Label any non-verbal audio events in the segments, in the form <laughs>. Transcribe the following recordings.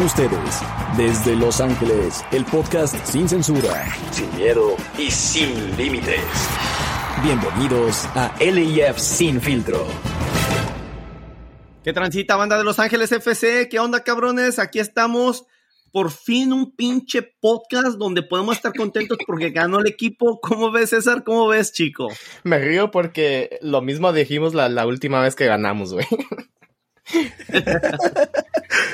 con ustedes, desde Los Ángeles, el podcast sin censura, sin miedo y sin límites. Bienvenidos a LIF Sin Filtro. ¿Qué transita banda de Los Ángeles FC? ¿Qué onda cabrones? Aquí estamos. Por fin un pinche podcast donde podemos estar contentos porque ganó el equipo. ¿Cómo ves, César? ¿Cómo ves, chico? Me río porque lo mismo dijimos la, la última vez que ganamos, güey.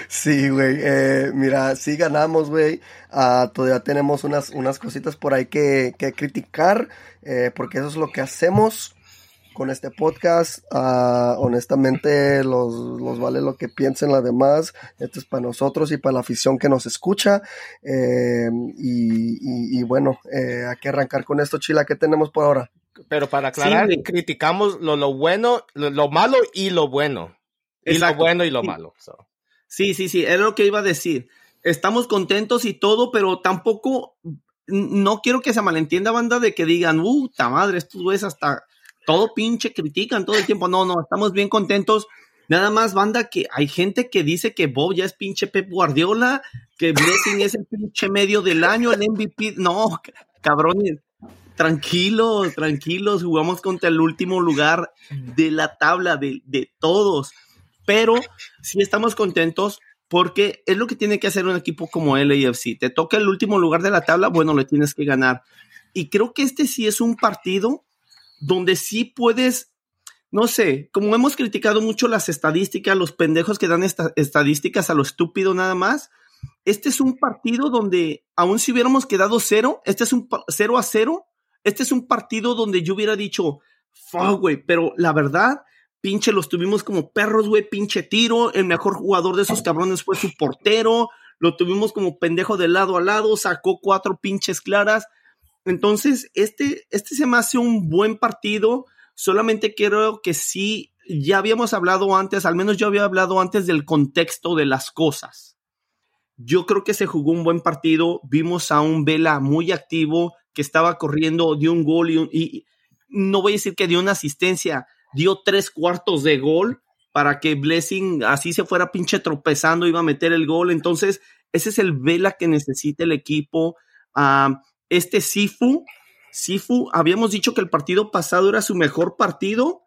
Sí, güey. Eh, mira, sí ganamos, güey. Ah, todavía tenemos unas, unas cositas por ahí que, que criticar, eh, porque eso es lo que hacemos con este podcast. Ah, honestamente, los, los vale lo que piensen las demás. Esto es para nosotros y para la afición que nos escucha. Eh, y, y, bueno, hay que arrancar con esto, Chila. ¿Qué tenemos por ahora? Pero para aclarar, criticamos lo, lo bueno, lo, lo, malo y lo bueno. Y lo bueno y lo malo. So. Sí, sí, sí, era lo que iba a decir. Estamos contentos y todo, pero tampoco, no quiero que se malentienda, banda, de que digan, uh, ta madre, estos güeyes hasta todo pinche critican todo el tiempo. No, no, estamos bien contentos. Nada más, banda, que hay gente que dice que Bob ya es pinche Pep Guardiola, que Blessing es el pinche medio del año, el MVP. No, cabrones, tranquilos, tranquilos, jugamos contra el último lugar de la tabla de, de todos pero sí estamos contentos porque es lo que tiene que hacer un equipo como LAFC. Te toca el último lugar de la tabla, bueno, le tienes que ganar. Y creo que este sí es un partido donde sí puedes, no sé, como hemos criticado mucho las estadísticas, los pendejos que dan estas estadísticas a lo estúpido nada más. Este es un partido donde, aún si hubiéramos quedado cero, este es un cero a cero, este es un partido donde yo hubiera dicho, fuck, güey, pero la verdad, pinche los tuvimos como perros, güey, pinche tiro, el mejor jugador de esos cabrones fue su portero, lo tuvimos como pendejo de lado a lado, sacó cuatro pinches claras. Entonces, este, este se me hace un buen partido, solamente creo que sí, ya habíamos hablado antes, al menos yo había hablado antes del contexto de las cosas. Yo creo que se jugó un buen partido, vimos a un Vela muy activo, que estaba corriendo, dio un gol y, y no voy a decir que dio una asistencia, dio tres cuartos de gol para que Blessing así se fuera pinche tropezando, iba a meter el gol. Entonces, ese es el vela que necesita el equipo. Uh, este Sifu, Sifu, habíamos dicho que el partido pasado era su mejor partido.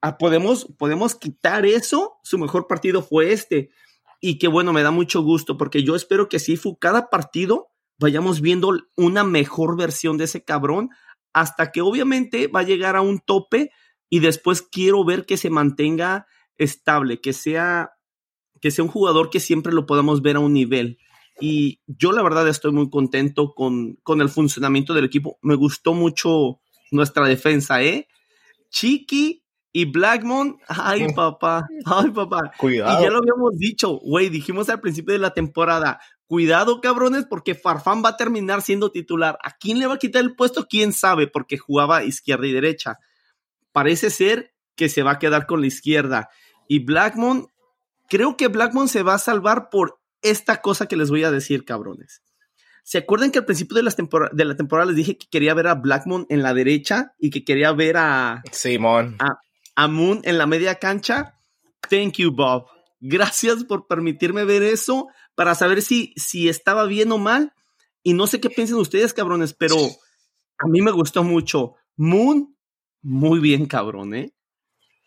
Uh, podemos, podemos quitar eso. Su mejor partido fue este. Y que bueno, me da mucho gusto porque yo espero que Sifu, cada partido, vayamos viendo una mejor versión de ese cabrón hasta que obviamente va a llegar a un tope y después quiero ver que se mantenga estable, que sea, que sea un jugador que siempre lo podamos ver a un nivel. Y yo la verdad estoy muy contento con, con el funcionamiento del equipo. Me gustó mucho nuestra defensa, ¿eh? Chiqui y Blackmon, ay papá, ay papá. Cuidado. Y ya lo habíamos dicho, güey, dijimos al principio de la temporada, cuidado cabrones, porque Farfán va a terminar siendo titular. ¿A quién le va a quitar el puesto? ¿Quién sabe? Porque jugaba izquierda y derecha parece ser que se va a quedar con la izquierda. Y Blackmon, creo que Blackmon se va a salvar por esta cosa que les voy a decir, cabrones. ¿Se acuerdan que al principio de, las de la temporada les dije que quería ver a Blackmon en la derecha y que quería ver a Simón a, a Moon en la media cancha? Thank you, Bob. Gracias por permitirme ver eso para saber si, si estaba bien o mal. Y no sé qué piensan ustedes, cabrones, pero a mí me gustó mucho. Moon muy bien, cabrón, ¿eh?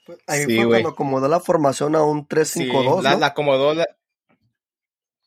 Pues ahí sí, fue cuando acomodó la formación a un 3-5-2. Sí, ¿no? la, la, acomodó. La...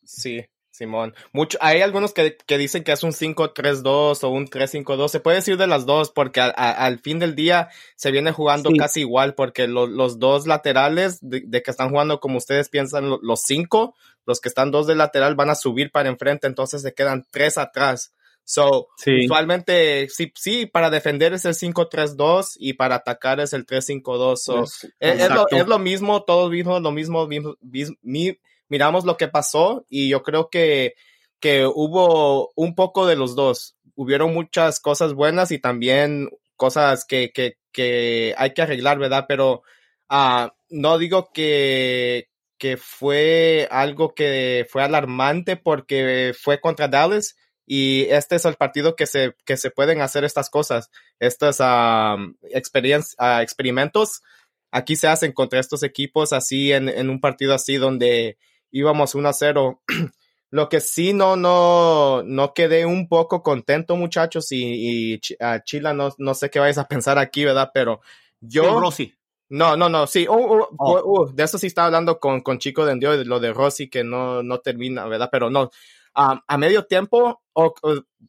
Sí, Simón. Mucho, hay algunos que, que dicen que es un 5-3-2 o un 3-5-2. Se puede decir de las dos, porque a, a, al fin del día se viene jugando sí. casi igual, porque lo, los dos laterales de, de, que están jugando como ustedes piensan, los cinco, los que están dos de lateral van a subir para enfrente, entonces se quedan tres atrás. So, sí. usualmente, sí, sí, para defender es el 5-3-2 y para atacar es el 3-5-2. So, es, es, lo, es, lo, mismo, todos vimos lo mismo, mismo, mi, miramos lo que pasó y yo creo que, que hubo un poco de los dos. Hubieron muchas cosas buenas y también cosas que, que, que hay que arreglar, ¿verdad? Pero uh, no digo que, que fue algo que fue alarmante porque fue contra Dallas y este es el partido que se, que se pueden hacer estas cosas, estos um, uh, experimentos. Aquí se hacen contra estos equipos así en, en un partido así donde íbamos 1 a 0 <clears throat> Lo que sí no, no, no quedé un poco contento, muchachos, y, y a Chila no, no sé qué vais a pensar aquí, ¿verdad? Pero yo. Rossi. No, no, no, sí, uh, uh, oh. uh, de eso sí estaba hablando con, con Chico de Endio, lo de Rossi que no, no termina, ¿verdad? Pero no, a medio tiempo, o,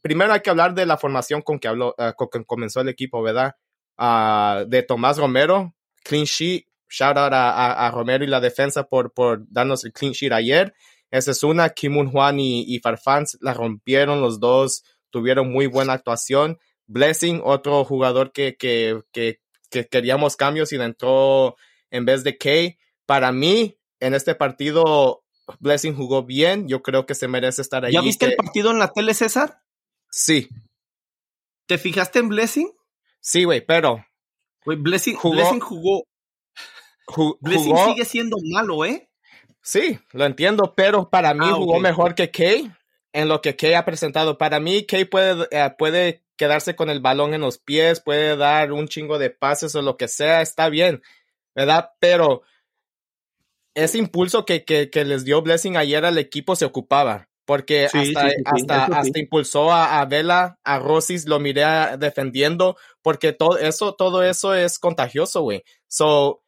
primero hay que hablar de la formación con que, habló, uh, con que comenzó el equipo, ¿verdad? Uh, de Tomás Romero, clean sheet, shout out a, a, Romero y la defensa por, por darnos el clean sheet ayer. Esa es una, Kimun Juan y, y Farfán la rompieron los dos, tuvieron muy buena actuación. Blessing, otro jugador que, que, que, que queríamos cambios y entró en vez de Kay. Para mí, en este partido, Blessing jugó bien, yo creo que se merece estar ahí. ¿Ya viste el partido en la tele, César? Sí. ¿Te fijaste en Blessing? Sí, güey, pero. Güey, Blessing jugó. Blessing jugó. Blessing sigue siendo malo, ¿eh? Sí, lo entiendo, pero para mí ah, jugó mejor que Kay en lo que Kay ha presentado. Para mí, Kay puede, eh, puede quedarse con el balón en los pies, puede dar un chingo de pases o lo que sea, está bien, ¿verdad? Pero ese impulso que, que, que, les dio Blessing ayer al equipo se ocupaba. Porque hasta, hasta, hasta impulsó a, a, Vela, a Rosis, lo miré defendiendo, porque todo eso, todo eso es contagioso, güey. So,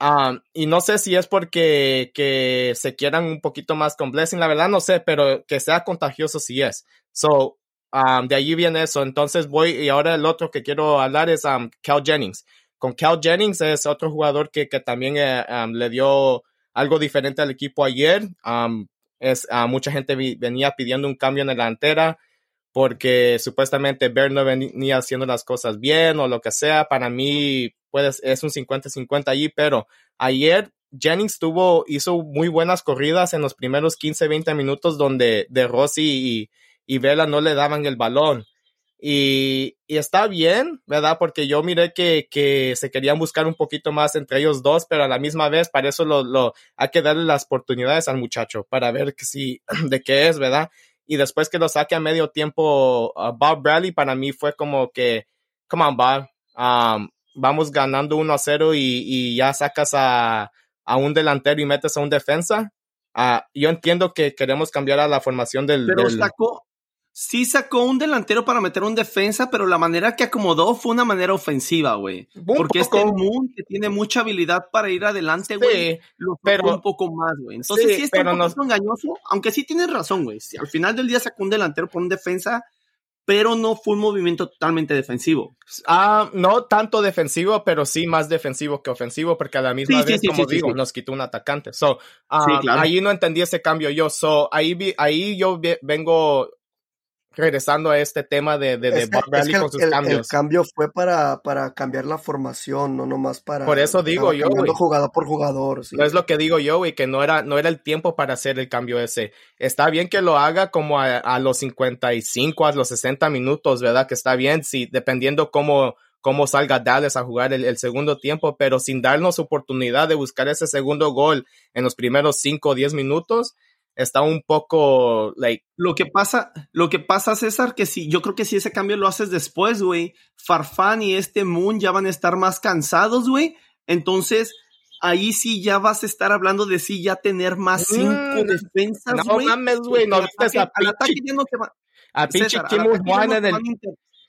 um, y no sé si es porque que se quieran un poquito más con Blessing, la verdad no sé, pero que sea contagioso sí es. So, um, de allí viene eso. Entonces voy, y ahora el otro que quiero hablar es um, Cal Jennings. Con Cal Jennings es otro jugador que, que también eh, um, le dio algo diferente al equipo ayer. es, uh, mucha gente venía pidiendo un cambio en la delantera porque supuestamente Bear no venía haciendo las cosas bien o lo que sea. Para mí es un 50-50 allí, pero ayer Jennings tuvo, hizo muy buenas corridas en los primeros 15-20 minutos donde de Rossi y, y Vela no le daban el balón. Y, y, está bien, ¿verdad? Porque yo miré que, que, se querían buscar un poquito más entre ellos dos, pero a la misma vez, para eso lo, lo hay que darle las oportunidades al muchacho para ver que si, <clears throat> de qué es, ¿verdad? Y después que lo saque a medio tiempo Bob Bradley, para mí fue como que, come on, Bob, um, vamos ganando 1 a 0 y, y ya sacas a, a, un delantero y metes a un defensa. Uh, yo entiendo que queremos cambiar a la formación del. Pero del, sacó, sí sacó un delantero para meter un defensa, pero la manera que acomodó fue una manera ofensiva, güey. Porque este Moon, que tiene mucha habilidad para ir adelante, güey, sí, lo pero un poco más, güey. Entonces sí, sí está un poco no... engañoso, aunque sí tienes razón, güey. Si al final del día sacó un delantero por un defensa, pero no fue un movimiento totalmente defensivo. Ah, no tanto defensivo, pero sí más defensivo que ofensivo, porque a la misma sí, vez, sí, como sí, digo, nos quitó un atacante. So, uh, claro. ahí no entendí ese cambio yo. So, ahí, vi, ahí yo vengo regresando a este tema de, de, de es que, Bob Bradley es que con sus el, cambios. El cambio fue para, para cambiar la formación, no nomás para. Por eso digo yo, jugador por jugador. Sí. No es lo que digo yo, güey, que no era, no era el tiempo para hacer el cambio ese. Está bien que lo haga como a, a los 55, a los 60 minutos, ¿verdad? Que está bien, sí, dependiendo cómo, cómo salga Dallas a jugar el, el, segundo tiempo, pero sin darnos oportunidad de buscar ese segundo gol en los primeros 5 o 10 minutos, está un poco like lo que pasa lo que pasa César que si yo creo que si ese cambio lo haces después güey. Farfán y este Moon ya van a estar más cansados güey. Entonces ahí sí ya vas a estar hablando de sí ya tener más cinco mm, defensas no mames güey no ataque, a pinche, no te va, a pinche Kim Juan en el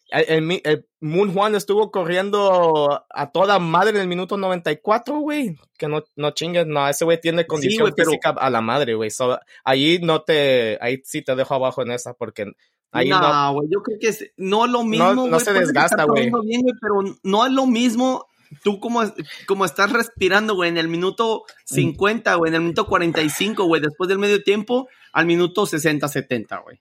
el, el, Moon Juan estuvo corriendo a toda madre en el minuto 94, güey. Que no, no chingues, no, ese güey tiene condición sí, wey, física pero... a la madre, güey. So, ahí no te, ahí sí te dejo abajo en esa, porque ahí no, no, güey, yo creo que es, no es lo mismo, No, no se desgasta, güey. Pero no es lo mismo tú como, como estás respirando, güey, en el minuto 50, güey, en el minuto 45, güey, después del medio tiempo, al minuto 60, 70, güey.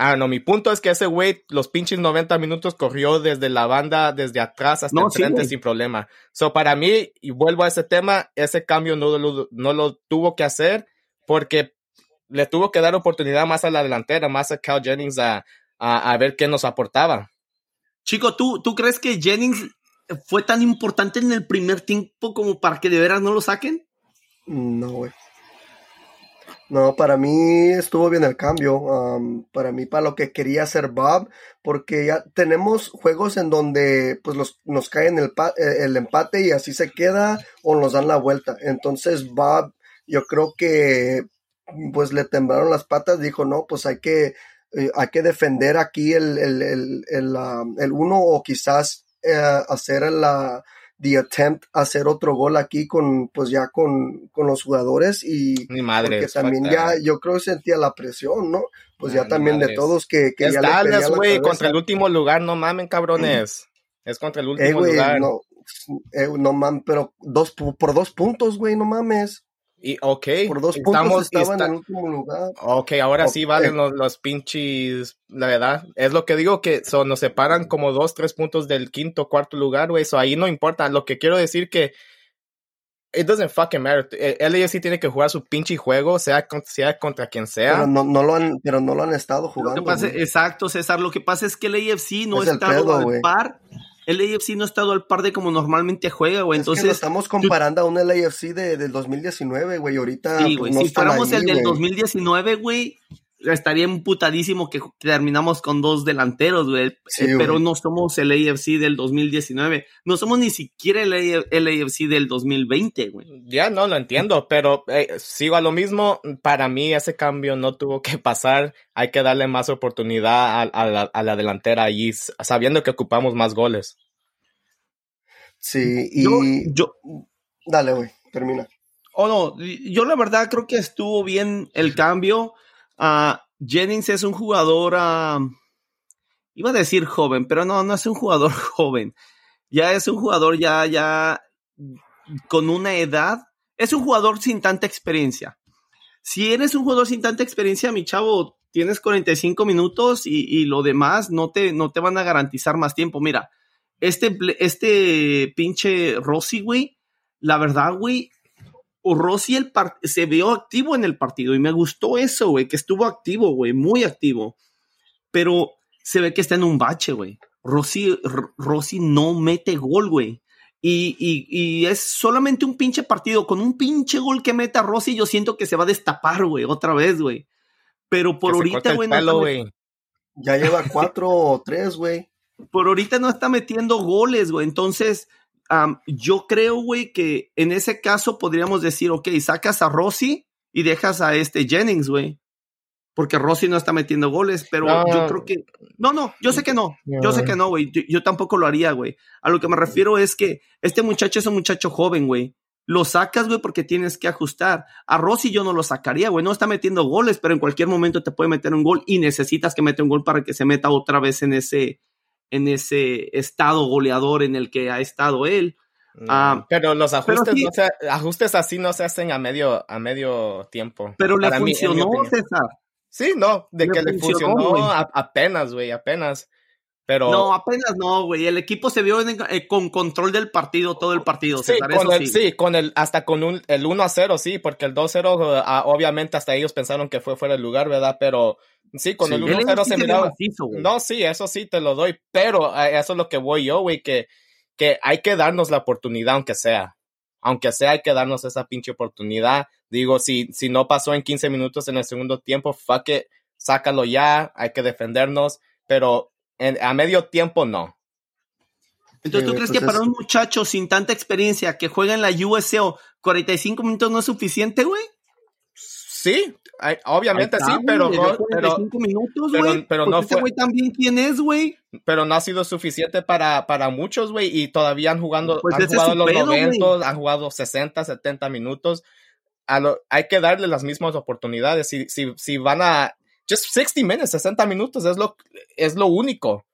Ah, no, mi punto es que ese güey, los pinches 90 minutos corrió desde la banda, desde atrás hasta no, enfrente sí, sin problema. So, para mí, y vuelvo a ese tema, ese cambio no lo, no lo tuvo que hacer porque le tuvo que dar oportunidad más a la delantera, más a Cal Jennings a, a, a ver qué nos aportaba. Chico, ¿tú, ¿tú crees que Jennings fue tan importante en el primer tiempo como para que de veras no lo saquen? No, güey. No, para mí estuvo bien el cambio. Um, para mí, para lo que quería hacer Bob, porque ya tenemos juegos en donde pues los, nos cae el, el empate y así se queda o nos dan la vuelta. Entonces, Bob, yo creo que pues le temblaron las patas, dijo, no, pues hay que, eh, hay que defender aquí el, el, el, el uno o quizás eh, hacer la, the attempt a hacer otro gol aquí con, pues ya con, con los jugadores y Mi madre. porque también ya, yo creo que sentía la presión, ¿no? Pues ya también de todos que, que Es ya Dallas, la güey, contra el último lugar, no mamen, cabrones. Es contra el Eh, último lugar. no, eh, no mames, pero dos, por dos puntos, güey, no mames. Y, ok, Por dos puntos estamos, estaba está- en el último lugar. Ok, ahora sí valen los, los pinches, la verdad. Es lo que digo, que son, nos separan como dos, tres puntos del quinto, cuarto lugar, güey. Eso ahí no importa. Lo que quiero decir que it doesn't fucking matter. Eh, LAFC tiene que jugar su pinche juego, sea, sea contra quien sea. Pero no, no lo han, pero no lo han estado Lo jugando. que pasa, güey. exacto, César. Lo que pasa es que el AFC no Es ha el pedo, par. El AFC no ha estado al par de como normalmente juega, güey. Es que lo Entonces, estamos comparando a un LAFC de, del 2019, güey. Ahorita sí, pues, güey. no si fuéramos ahí, el del güey. 2019, güey, estaría emputadísimo que terminamos con dos delanteros, güey. Sí, Eh, pero no somos el AFC del 2019. No somos ni siquiera el, el AFC del 2020, güey. Ya no lo entiendo, pero eh, sigo a lo mismo. Para mí ese cambio no tuvo que pasar. Hay que darle más oportunidad a, a la, a la delantera allí, sabiendo que ocupamos más goles. Sí, y... Yo, yo, Dale, güey, termina. Oh, no, yo la verdad creo que estuvo bien el cambio. Ah, Jennings es un jugador, ah, iba a decir joven, pero no, no es un jugador <laughs> joven. Ya es un jugador ya, ya con una edad. Es un jugador sin tanta experiencia. Si eres un jugador sin tanta experiencia, mi chavo, tienes 45 minutos y, y lo demás no te, no te van a garantizar más tiempo. Mira, este, este pinche Rossi, güey, la verdad, güey, Rossi el se vio activo en el partido y me gustó eso, güey, que estuvo activo, güey, muy activo. Pero se ve que está en un bache, güey. Rossi, Rossi no mete gol, güey. Y, y- y es solamente un pinche partido. Con un pinche gol que meta Rossi, yo siento que se va a destapar, güey, otra vez, güey. Pero por Que ahorita, güey, no. Ya lleva cuatro o tres, güey. por ahorita no está metiendo goles, güey. Entonces, yo creo, güey, que en ese caso podríamos decir, ok, sacas a Rossi y dejas a este Jennings, güey. Porque Rossi no está metiendo goles, pero No. yo creo que... No, no, yo sé que no. Yo sé que no, güey. Yo, yo tampoco lo haría, güey. A lo que me refiero es que este muchacho es un muchacho joven, güey. Lo sacas, güey, porque tienes que ajustar. A Rossi yo no lo sacaría, güey. No está metiendo goles, pero en cualquier momento te puede meter un gol y necesitas que meta un gol para que se meta otra vez en ese, en ese estado goleador en el que ha estado él. No, Ah, pero los ajustes, sí. no se, ajustes así no se hacen a medio, a medio tiempo. Pero le Para mí, funcionó, opinión. César. Sí, no, de Le que le funcionó, apenas, güey, apenas. Pero No, apenas no, güey. El equipo se vio en- eh, con control del partido, todo el partido. sí, César, con el, sí. sí, con el, hasta con un, el 1 a 0, sí, porque el 2 0, ah, obviamente hasta ellos pensaron que fue fuera de lugar, ¿verdad? Pero sí, con Sí, el él 1 a 0 sí se miraba. macizo. No, sí, eso sí te lo doy, pero a eso es lo que voy yo, güey, que, que hay que darnos la oportunidad, aunque sea. Aunque sea, hay que darnos esa pinche oportunidad. Digo, si, si no pasó en 15 minutos en el segundo tiempo, fuck it, sácalo ya, hay que defendernos, pero en- a medio tiempo no. Entonces, ¿tú crees pues que para es- un muchacho sin tanta experiencia que juega en la USO 45 minutos no es suficiente, güey? Sí, hay- obviamente está, sí, pero, no- pero, 45 minutos, pero- güey. pero no ese fue- güey también quién es, güey. pero no ha sido suficiente para, para muchos, güey, y todavía han jugado, Pues han jugado los pedo, güey. 90, han jugado 60, 70 minutos. A lo- hay que darle las mismas oportunidades. Si, si, si van a, just 60 minutes, 60 minutos, es lo, es lo único.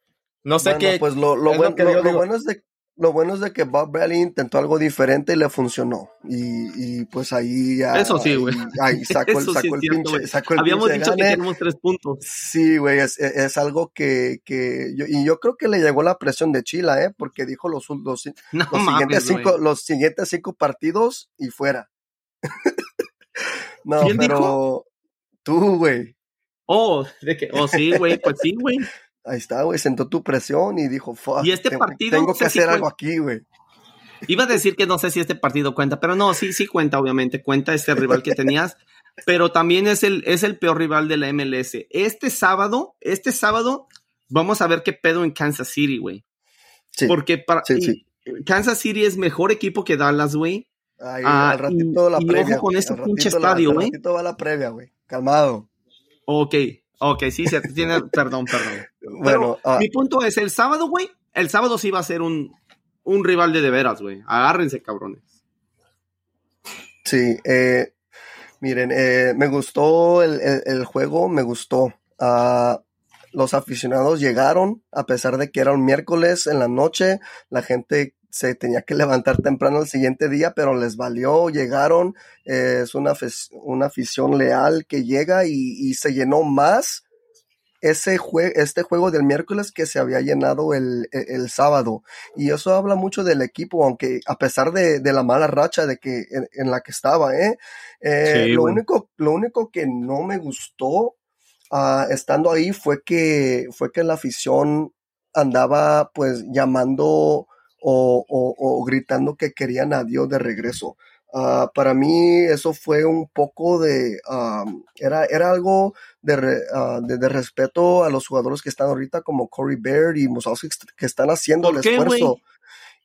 No sé Bueno, qué. pues lo, lo buen- lo que lo- yo lo digo. bueno es de lo bueno es de que Bob Bradley intentó algo diferente y le funcionó. Y, y pues ahí ya. Eso sí, güey. Ahí, ahí <laughs> sacó, el, sí sacó el cierto, pinche. güey. Sacó el Habíamos pinche dicho que tenemos tres puntos. Sí, güey, es, es- es algo que, que yo, y yo creo que le llegó la presión de Chila, ¿eh? Porque dijo los, los, <laughs> No los siguientes cinco, los siguientes cinco partidos y fuera. <laughs> no, ¿Quién pero dijo? tú, güey. Oh, de que, oh, sí, güey, pues sí, güey. <laughs> Ahí está, güey, sentó tu presión y dijo, fuck, Y este tengo, partido, tengo no que si hacer algo aquí, güey. Iba a decir que no sé si este partido cuenta, pero no, sí, sí cuenta, obviamente, cuenta este rival que tenías, <laughs> pero también es el, es el peor rival de la MLS. Este sábado, este sábado, vamos a ver qué pedo en Kansas City, güey. Sí, Porque para sí, sí. Kansas City es mejor equipo que Dallas, güey. Ahí, Ah, al ratito y- la y previa. ojo con güey, al pinche estadio, al ¿eh? ratito va la previa, güey. Calmado. Ok, ok, sí, se tiene, <laughs> perdón, perdón. Bueno, ah, Mi punto es, el sábado, güey, el sábado sí va a ser un, un rival de de veras, güey. Agárrense, cabrones. Sí, eh, miren, eh, me gustó el, el- el juego, me gustó. Ah, los aficionados llegaron, a pesar de que era un miércoles en la noche, la gente se tenía que levantar temprano el siguiente día, pero les valió, llegaron, eh, es una, una afición leal que llega y, y se llenó más ese jue- este juego del miércoles que se había llenado el, el- el sábado. Y eso habla mucho del equipo, aunque a pesar de, de la mala racha de que en, en la que estaba, ¿eh? Eh, Sí, lo, único, lo único que no me gustó ah, estando ahí fue que, fue que la afición andaba pues llamando o, o- o gritando que querían a Dios de regreso. Ah, para mí eso fue un poco de, ah, era, era algo de, re- ah, de, de respeto a los jugadores que están ahorita como Corey Baird y Musowski que están haciendo ¿Por el qué, esfuerzo.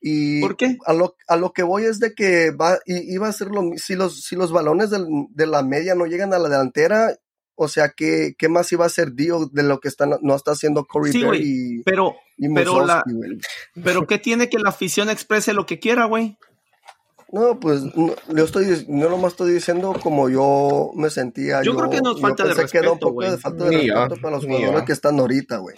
Y ¿Por qué? a lo, a lo que voy es de que va, i- iba a ser lo si los, si los balones del- de la media no llegan a la delantera, o sea, ¿qué, qué más iba a hacer Dio de lo que están, no está haciendo Corey Sí, Baird güey, y, Pero, y pero la- <laughs> pero ¿qué tiene que la afición exprese lo que quiera, güey? No, pues no, yo estoy, no nomás estoy diciendo como yo me sentía. Yo creo que nos falta de pensé que era un respeto, poco güey. de falta de Ni yo, respeto para los jugadores que están ahorita, güey.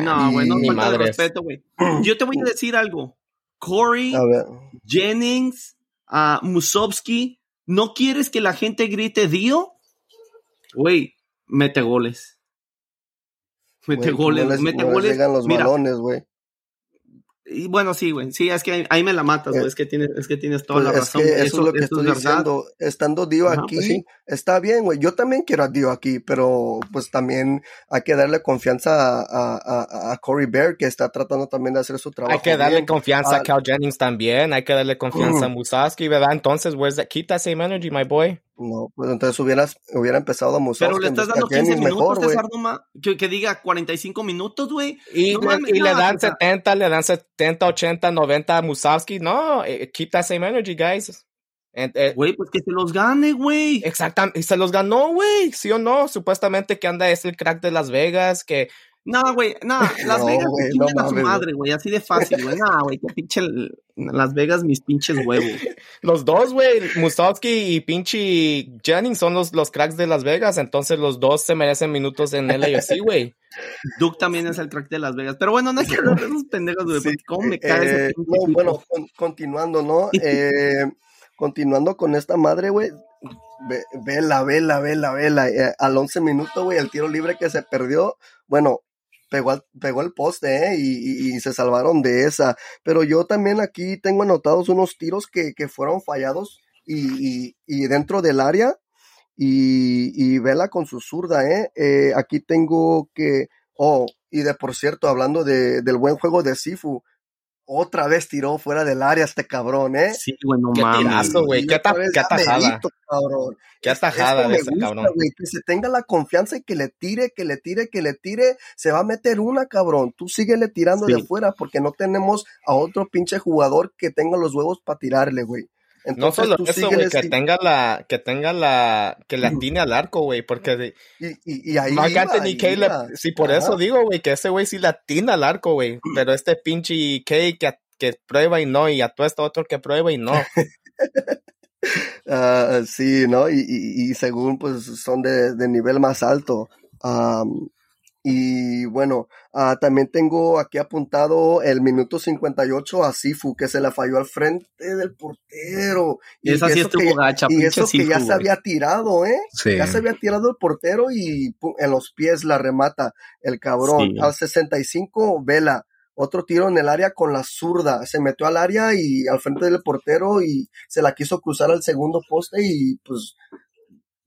No, güey, no falta de respeto, güey. Yo te voy a decir algo. Corey, A ver, Jennings, a Musovsky, ¿no quieres que la gente grite Dio? Güey, mete goles. Mete güey, goles, no les- mete no les goles. llegan los Mira, balones, güey. y bueno, sí, güey. Sí, es que ahí, ahí me la matas, güey. Eh, Es que tienes, es que tienes toda Pues la es razón. que güey. eso, es lo que estoy verdad. diciendo. Estando Dio Ajá, aquí, pues sí. está bien, güey. Yo también quiero a Dio aquí, pero pues también hay que darle confianza a, a, a- a Corey Bear, que está tratando también de hacer su trabajo. Hay que darle bien. confianza Ah. a Cal Jennings también. Hay que darle confianza a Mm. <clears throat> Musaski, ¿verdad? Entonces, where's that? Keep that same energy, my boy. No, pues entonces hubieras, hubiera empezado a Musowski. Pero le estás dando 15 Jennings minutos. César Doma, que, que diga 45 minutos, güey. Y, No le, mames, y le dan o sea- 70, le dan 70, 80, 90 a Musavski. No, eh, keep that same energy, guys. Eh, Güey, pues que se los gane, güey. exactamente, y se los ganó, güey, ¿sí o no? Supuestamente que anda es el crack de Las Vegas, que No, güey, no, <laughs> Las No, Vegas chingan no a su mames, madre, güey, así de fácil, güey. No, güey, que pinche el- Las Vegas mis pinches huevos. <laughs> los dos, güey, Musavski y pinche Jennings son los, los cracks de Las Vegas, entonces los dos se merecen minutos en LAFC, <laughs> güey. Duke también es el track de Las Vegas. Pero bueno, no hay que hablar de esos pendejos, güey, Sí, cómo me cae ese eh, pinche no, bueno, con- continuando, ¿no? Eh, continuando con esta madre, güey. Ve- Vela, vela, vela, vela. Eh, al 11 minutos, güey, el tiro libre que se perdió, bueno, pegó, al- pegó el poste, ¿eh? Y, se salvaron de esa. Pero yo también aquí tengo anotados unos tiros que, que fueron fallados y, y- dentro del área. Y, y vela con su zurda, ¿eh? Eh, Aquí tengo que. Oh, y de por cierto, hablando de, del buen juego de Sifu, otra vez tiró fuera del área este cabrón, ¿eh? Sí, güey, no Qué mames. tirazo, güey, qué, ata- atajada. cabrón. Qué atajada de ese cabrón. güey, que se tenga la confianza y que le tire, que le tire, que le tire, se va a meter una, cabrón. Tú síguele tirando Sí. de fuera porque no tenemos a otro pinche jugador que tenga los huevos para tirarle, güey. No solo eso, güey, que tenga la, que tenga la, que le atine al arco, güey, porque de- y, y, y ahí Mark iba, Anthony ahí iba. sí, por Ajá. eso digo, güey, que ese güey sí le atina al arco, güey, <clears throat> pero este pinche Kay que, que prueba y no, y a todo este otro que prueba y no. <laughs> Ah, sí, ¿no? Y, y, según pues son de, de nivel más alto. Am, y bueno, ah, también tengo aquí apuntado el minuto 58 a Sifu, que se le falló al frente del portero. Y esa sí eso estuvo que, gacha, y pinche eso que ya se había tirado, ¿eh? Sí. Ya se había tirado el portero y pum, en los pies la remata el cabrón. Sí. Al 65, Vela. Otro tiro en el área con la zurda. Se metió al área y al frente del portero y se la quiso cruzar al segundo poste y pues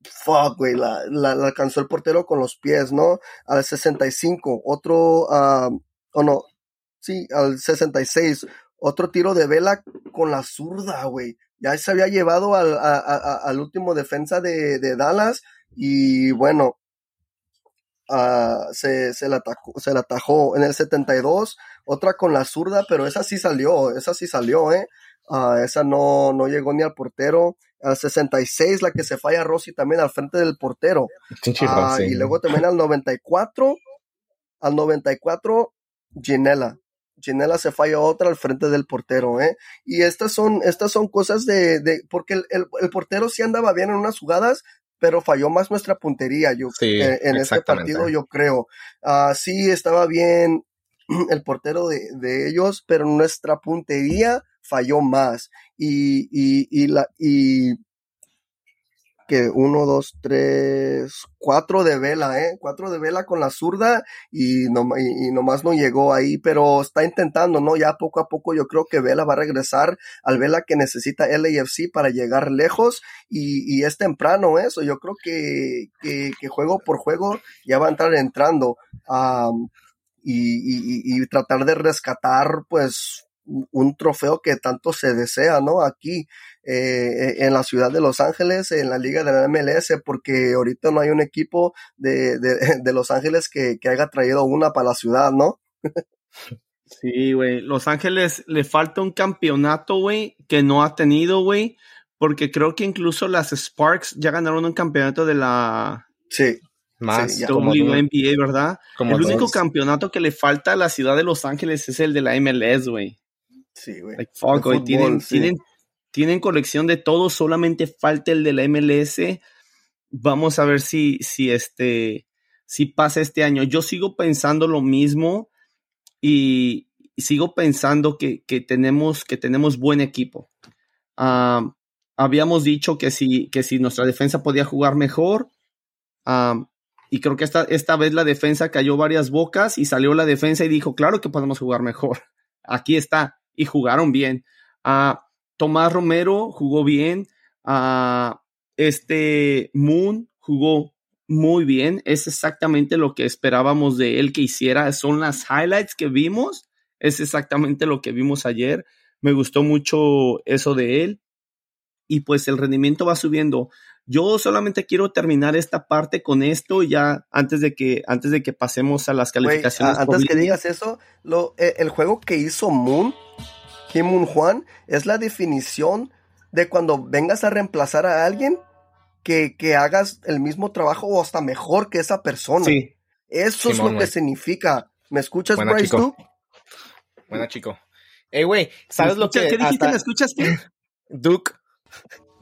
fuck, güey, la, alcanzó el portero con los pies, ¿no? Al 65, otro, ah, o no, sí, al 66, otro tiro de vela con la zurda, güey. Ya se había llevado al, al último defensa de, de Dallas y bueno, ah, se, se, la atacó, se la atajó en el 72, otra con la zurda, pero esa sí salió, esa sí salió, ¿eh? ah, esa no, no llegó ni al portero. Al 66, la que se falla Rossi también al frente del portero. Ah, y luego también al 94, al 94, Ginela. Ginela se falla otra al frente del portero, ¿eh? Y estas son, estas son cosas de, de porque el, el- el portero sí andaba bien en unas jugadas, pero falló más nuestra puntería, yo, Sí, eh, en este partido, yo creo. Ah, sí estaba bien <clears throat> el portero de, de ellos, pero nuestra puntería falló más. Y, y, y la, y que uno, dos, tres, cuatro de vela, ¿eh? Cuatro de vela con la zurda y, no, y, nomás no llegó ahí, pero está intentando, ¿no? Ya poco a poco yo creo que Vela va a regresar al Vela que necesita LAFC para llegar lejos y, y es temprano eso, yo creo que, que, juego por juego ya va a entrar entrando y- y tratar de rescatar pues un trofeo que tanto se desea, ¿no? Aquí eh, en la ciudad de Los Ángeles, en la liga de la MLS, porque ahorita no hay un equipo de, de, <laughs> de Los Ángeles que, que haya traído una para la ciudad, ¿no? Sí, güey. Los Ángeles le falta un campeonato, güey, que no ha tenido, güey. Porque creo que incluso las Sparks ya ganaron un campeonato de la Sí, Más Sí, ya. como, dos- WNBA, ¿verdad? como el único dos. campeonato que le falta a la ciudad de Los Ángeles es el de la MLS, güey. Sí, güey. Like, fuck, De güey. fútbol, Tienen, sí. tienen, tienen colección de todo, solamente falta el de la MLS. Vamos a ver si, si este, si pasa este año. Yo sigo pensando lo mismo y, y sigo pensando que, que tenemos, que tenemos buen equipo. Ah, habíamos dicho que si, que si nuestra defensa podía jugar mejor. ah, y creo que esta, esta vez la defensa cayó varias bocas y salió la defensa y dijo, claro que podemos jugar mejor. <laughs> Aquí está. Y jugaron bien. Ah, Tomás Romero jugó bien. Ah, este Moon jugó muy bien. Es exactamente lo que esperábamos de él que hiciera. Son las highlights que vimos. Es exactamente lo que vimos ayer. Me gustó mucho eso de él. Y pues el rendimiento va subiendo. Yo solamente quiero terminar esta parte con esto ya antes de que antes de que pasemos a las calificaciones. a- antes que digas eso, lo, eh, el juego que hizo Moon, Kim Moon Juan, es la definición de cuando vengas a reemplazar a alguien que, que hagas el mismo trabajo o hasta mejor que esa persona. Sí, Eso es lo que significa. ¿Me escuchas, Buena, Bryce? chico. tú? Buena, chico. Ey, güey, ¿sabes ¿Me lo que ¿Qué dijiste? hasta ¿Me escuchas qué? <laughs> Duke?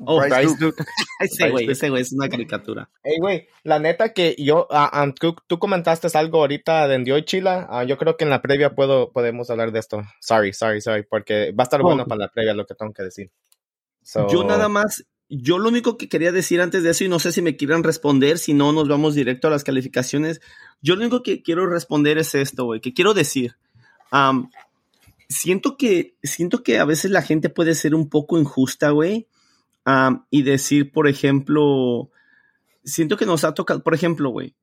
Oh, Bryce Bryce Duke. Duke. <laughs> Ese güey, ese güey es una caricatura. Ey, güey, la neta que yo, ah, ah, tú, tú comentaste algo ahorita de Endio y Chila. ah, yo creo que en la previa puedo, podemos hablar de esto. Sorry, sorry, sorry, porque va a estar Oh. bueno para la previa lo que tengo que decir. So- Yo nada más, yo lo único que quería decir antes de eso, y no sé si me quieran responder, si no nos vamos directo a las calificaciones. Yo lo único que quiero responder es esto, güey, que quiero decir. Am, siento que, siento que a veces la gente puede ser un poco injusta, güey. Y decir, por ejemplo, siento que nos ha tocado, por ejemplo, güey.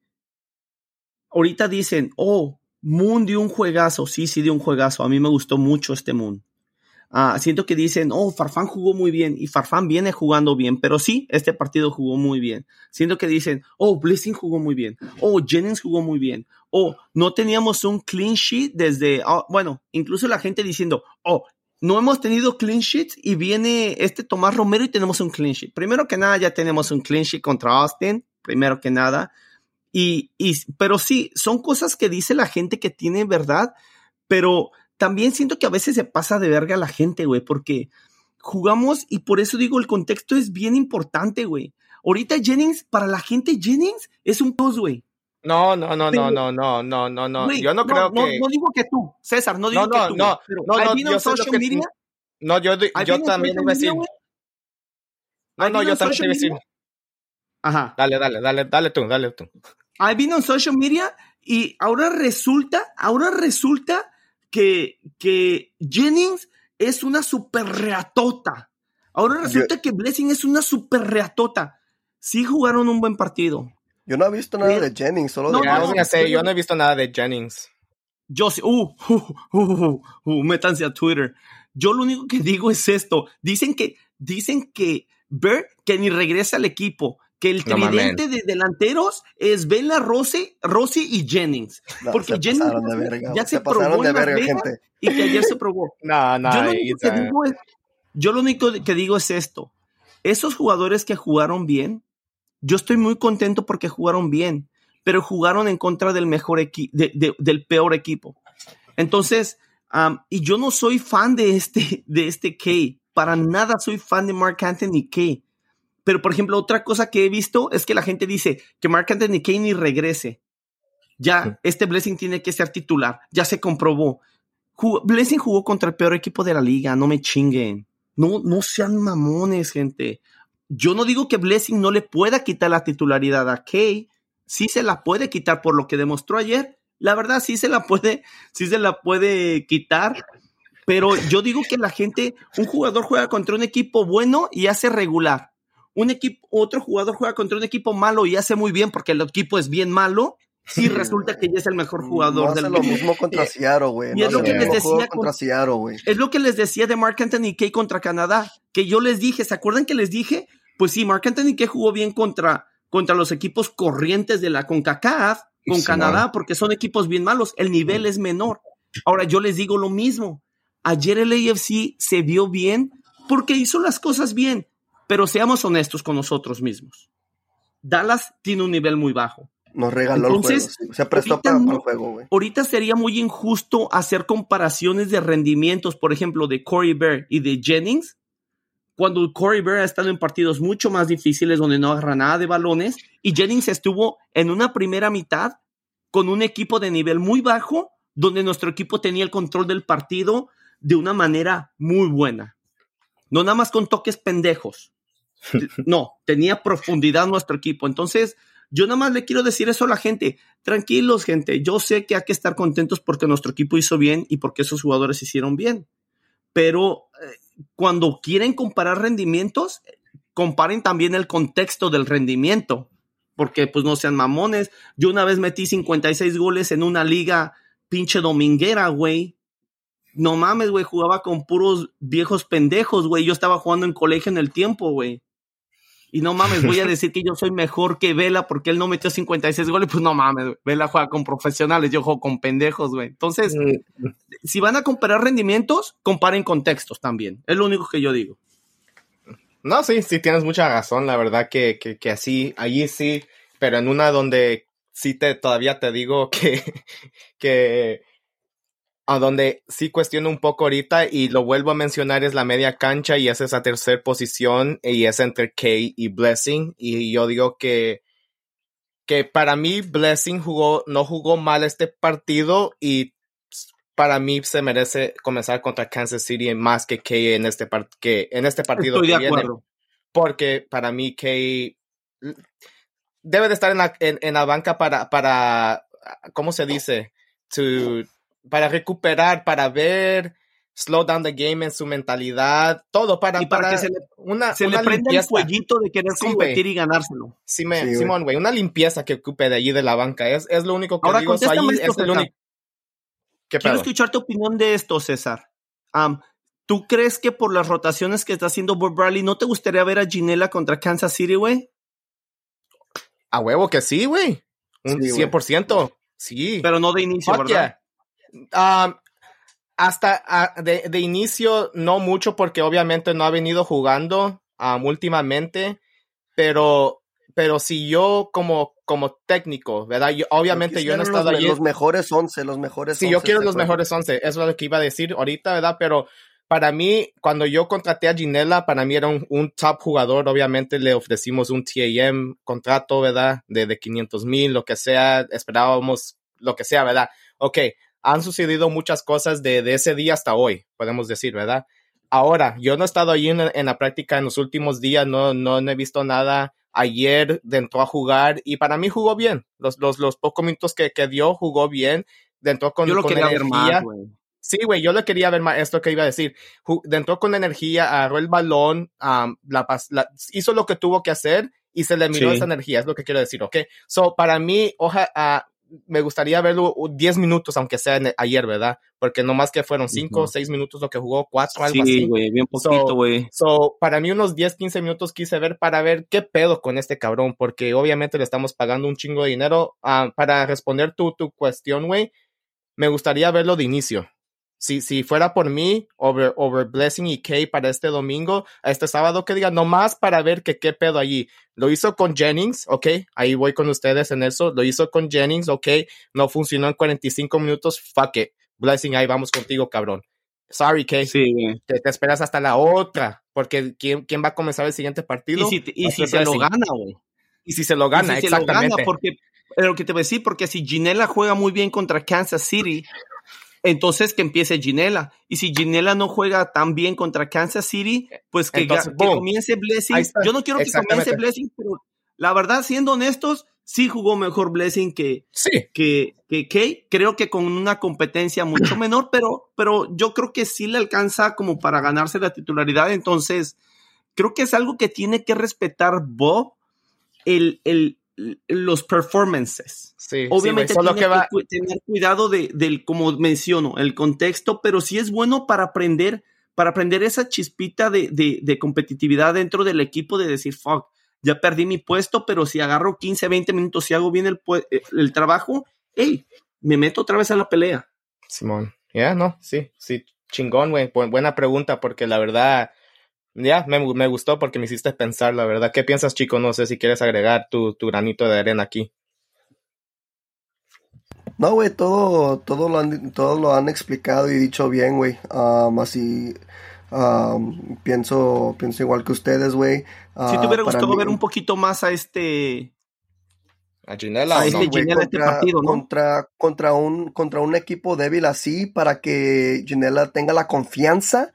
Ahorita dicen, oh, Moon dio un juegazo. Sí, sí dio un juegazo. A mí me gustó mucho este Moon. Ah, siento que dicen, oh, Farfán jugó muy bien y Farfán viene jugando bien, pero sí, este partido jugó muy bien. Siento que dicen, oh, Blessing jugó muy bien, oh, Jennings jugó muy bien, oh, no teníamos un clean sheet desde, ah, bueno, incluso la gente diciendo, oh, no hemos tenido clean sheets y viene este Tomás Romero y tenemos un clean sheet. Primero que nada, ya tenemos un clean sheet contra Austin, primero que nada. Y, y, pero sí, son cosas que dice la gente que tiene verdad, pero también siento que a veces se pasa de verga la gente, güey, porque jugamos y por eso digo, el contexto es bien importante, güey. Ahorita Jennings, para la gente, Jennings es un plus, güey. No, no, no, no, no, no, no, no, no. Güey, Yo no creo que. No, digo que tú, César, no digo No, que no, tú. no, no, no, been yo social que- media, No, yo, yo también iba a decir. No, no, yo también iba a decir. Ajá. Dale, dale, dale, dale tú, dale tú. I've been on social media y ahora resulta, ahora resulta que, que Jennings es una super reatota. Ahora resulta que Blessing es una super reatota. Sí jugaron un buen partido. Yo no he visto nada de Jennings, solo No, de no, a decir, yo no he visto nada de Jennings. Yo sí, uh, uh, uh, uh, uh, métanse a Twitter. Yo lo único que digo es esto. Dicen que, dicen que Bert, que ni regresa al equipo, que el No tridente de delanteros es Vela, Rossi, Rossi y Jennings. No, porque se Jennings pasaron de verga, ya se probó y que ayer se probó. <laughs> No, no, Yo lo único que Isa. digo es, yo lo único que digo es esto. Esos jugadores que jugaron bien, yo estoy muy contento porque jugaron bien, pero jugaron en contra del mejor equipo, del peor equipo. Entonces, y yo no soy fan de este, de este Kay. Para nada soy fan de Mark Anthony Kay. Pero, por ejemplo, otra cosa que he visto es que la gente dice que Mark Anthony Kay ni regrese. Ya, este Blessing tiene que ser titular. Ya se comprobó. Blessing jugó contra el peor equipo de la liga. No me chinguen. No, no sean mamones, gente. Yo no digo que Blessing no le pueda quitar la titularidad a Kay. Sí se la puede quitar por lo que demostró ayer. La verdad, sí se la puede, sí se la puede quitar. Pero yo digo que la gente, un jugador juega contra un equipo bueno y hace regular. Un equipo, otro jugador juega contra un equipo malo y hace muy bien porque el equipo es bien malo y resulta que ya es el mejor jugador no del lo mismo contra Seattle, güey. Y es lo que les decía contra Seattle, güey. Es lo que les decía de Mark Anthony Kay contra Canadá, que yo les dije, ¿se acuerdan que les dije? Pues sí, Mark Anthony Kay jugó bien contra, contra los equipos corrientes de la CONCACAF, con Canadá, porque son equipos bien malos, el nivel es menor. Ahora yo les digo lo mismo. Ayer el AFC se vio bien porque hizo las cosas bien, pero seamos honestos con nosotros mismos. Dallas tiene un nivel muy bajo. Nos regaló Entonces, el juego. Se prestó para, el juego, güey. Ahorita sería muy injusto hacer comparaciones de rendimientos, por ejemplo, de Corey Bear y de Jennings, cuando Corey Bear ha estado en partidos mucho más difíciles donde no agarra nada de balones y Jennings estuvo en una primera mitad con un equipo de nivel muy bajo, donde nuestro equipo tenía el control del partido de una manera muy buena. No nada más con toques pendejos. <laughs> No, tenía profundidad nuestro equipo. Entonces, yo nada más le quiero decir eso a la gente. Tranquilos, gente. Yo sé que hay que estar contentos porque nuestro equipo hizo bien y porque esos jugadores hicieron bien. Pero eh, cuando quieren comparar rendimientos, comparen también el contexto del rendimiento. Porque pues no sean mamones. Yo una vez metí 56 goles en una liga pinche dominguera, güey. No mames, güey, jugaba con puros viejos pendejos, güey. Yo estaba jugando en colegio en el tiempo, güey y no mames, voy a <laughs> decir que yo soy mejor que Vela porque él no metió 56 goles, pues no mames, Vela juega con profesionales, yo juego con pendejos, güey. Entonces, mm. si van a comparar rendimientos, comparen contextos también. Es lo único que yo digo. No, sí, sí, tienes mucha razón, la verdad que, que, que así, allí sí, pero en una donde sí te, todavía te digo que, <laughs> que a donde sí cuestiono un poco ahorita y lo vuelvo a mencionar es la media cancha y es esa tercera posición y es entre Kay y Blessing y yo digo que que para mí Blessing jugó no jugó mal este partido y para mí se merece comenzar contra Kansas City más que Kay en este que en este partido Estoy de acuerdo. porque para mí Kay debe de estar en la, en, la banca para para ¿cómo se dice? To, para recuperar, para ver, slow down the game en su mentalidad, todo para, para, que se le, una, se le prenda el fueguito de querer competir y ganárselo. Sí, me, Simón, güey, una limpieza que ocupe de allí de la banca, es, es lo único que Ahora, digo. Ahí es el único... Quiero escuchar tu opinión de esto, César. ¿Tú crees que por las rotaciones que está haciendo Bob Bradley, no te gustaría ver a Ginela contra Kansas City, güey? A huevo que sí, güey. Un 100%. Sí. Pero no de inicio, ¿verdad? Hasta ah, de, inicio no mucho porque obviamente no ha venido jugando últimamente, pero, pero si yo como, como técnico, ¿verdad? Yo, obviamente yo no he estado allí. Los mejores 11, los mejores Sí, yo quiero los mejores 11, eso es lo que iba a decir ahorita, ¿verdad? Pero para mí, cuando yo contraté a Ginella, para mí era un, top jugador. Obviamente le ofrecimos un TAM contrato, ¿verdad? De, de 500 mil, lo que sea. Esperábamos lo que sea, ¿verdad? Ok, han sucedido muchas cosas de, ese día hasta hoy, podemos decir, ¿verdad? Ahora, yo no he estado allí en, la práctica en los últimos días, no, no, he visto nada. Ayer entró a jugar y para mí jugó bien. Los, los, los pocos minutos que, que dio, jugó bien. Entró con, yo lo con quería energía. Ver más, sí, güey, yo lo quería ver más. Esto que iba a decir. Entró con energía, agarró el balón, la, hizo lo que tuvo que hacer y se le miró esa energía, es lo que quiero decir, ¿ok? So, para mí, oja, uh, me gustaría verlo 10 minutos, aunque sea ayer, ¿verdad? Porque no más que fueron 5 o 6 minutos lo que jugó, 4, algo así. Sí, güey, bien poquito, güey. So, para mí unos 10, 15 minutos quise ver para ver qué pedo con este cabrón, porque obviamente le estamos pagando un chingo de dinero. Ah, para responder tu, tu cuestión, güey, me gustaría verlo de inicio. Si, si fuera por mí, over, over Blessing y Kay para este domingo, este sábado, que diga, nomás para ver que qué pedo allí. Lo hizo con Jennings, ok, ahí voy con ustedes en eso. Lo hizo con Jennings, ok, no funcionó en 45 minutos, fuck it. Blessing, ahí vamos contigo, cabrón. Sorry, Kay. Sí. Te, te esperas hasta la otra, porque ¿quién, quién va a comenzar el siguiente partido? Y si, y si se lo gana, güey. Y si se lo gana, Y si se lo exactamente. gana, porque lo que te voy a decir, porque si Ginela juega muy bien contra Kansas City, entonces que empiece Ginela. Y si Ginela no juega tan bien contra Kansas City, pues que, Entonces, comience Blessing. Yo no quiero que comience. Blessing, pero la verdad, siendo honestos, sí jugó mejor Blessing que, Sí, que, que Kay. Creo que con una competencia mucho <clears throat> menor, pero, pero yo creo que sí le alcanza como para ganarse la titularidad. Entonces, creo que es algo que tiene que respetar Bob, el, el, los performances. sí. Obviamente sí, que va, que tener cuidado de, del, como menciono, el contexto, pero sí es bueno para aprender, para aprender esa chispita de, de, de competitividad dentro del equipo de decir, fuck, ya perdí mi puesto, pero si agarro 15, 20 minutos y hago bien el, eh, el trabajo, hey, me meto otra vez a la pelea. Simón. Ya, no, sí, sí, chingón, güey. Bu- buena pregunta, porque la verdad, ya, me, me gustó porque me hiciste pensar, la verdad. ¿Qué piensas, chico? No sé si quieres agregar tu, tu granito de arena aquí. No, güey, todo, todo, lo han, todo lo han explicado y dicho bien, güey. Am, así am, pienso, pienso igual que ustedes, güey. si Ah, te hubiera para gustado mí- ver un poquito más a este, ¿A Ginela o Ahí no? güey, Ginela este contra, partido, ¿no? contra, contra, un, contra un equipo débil así para que Ginela tenga la confianza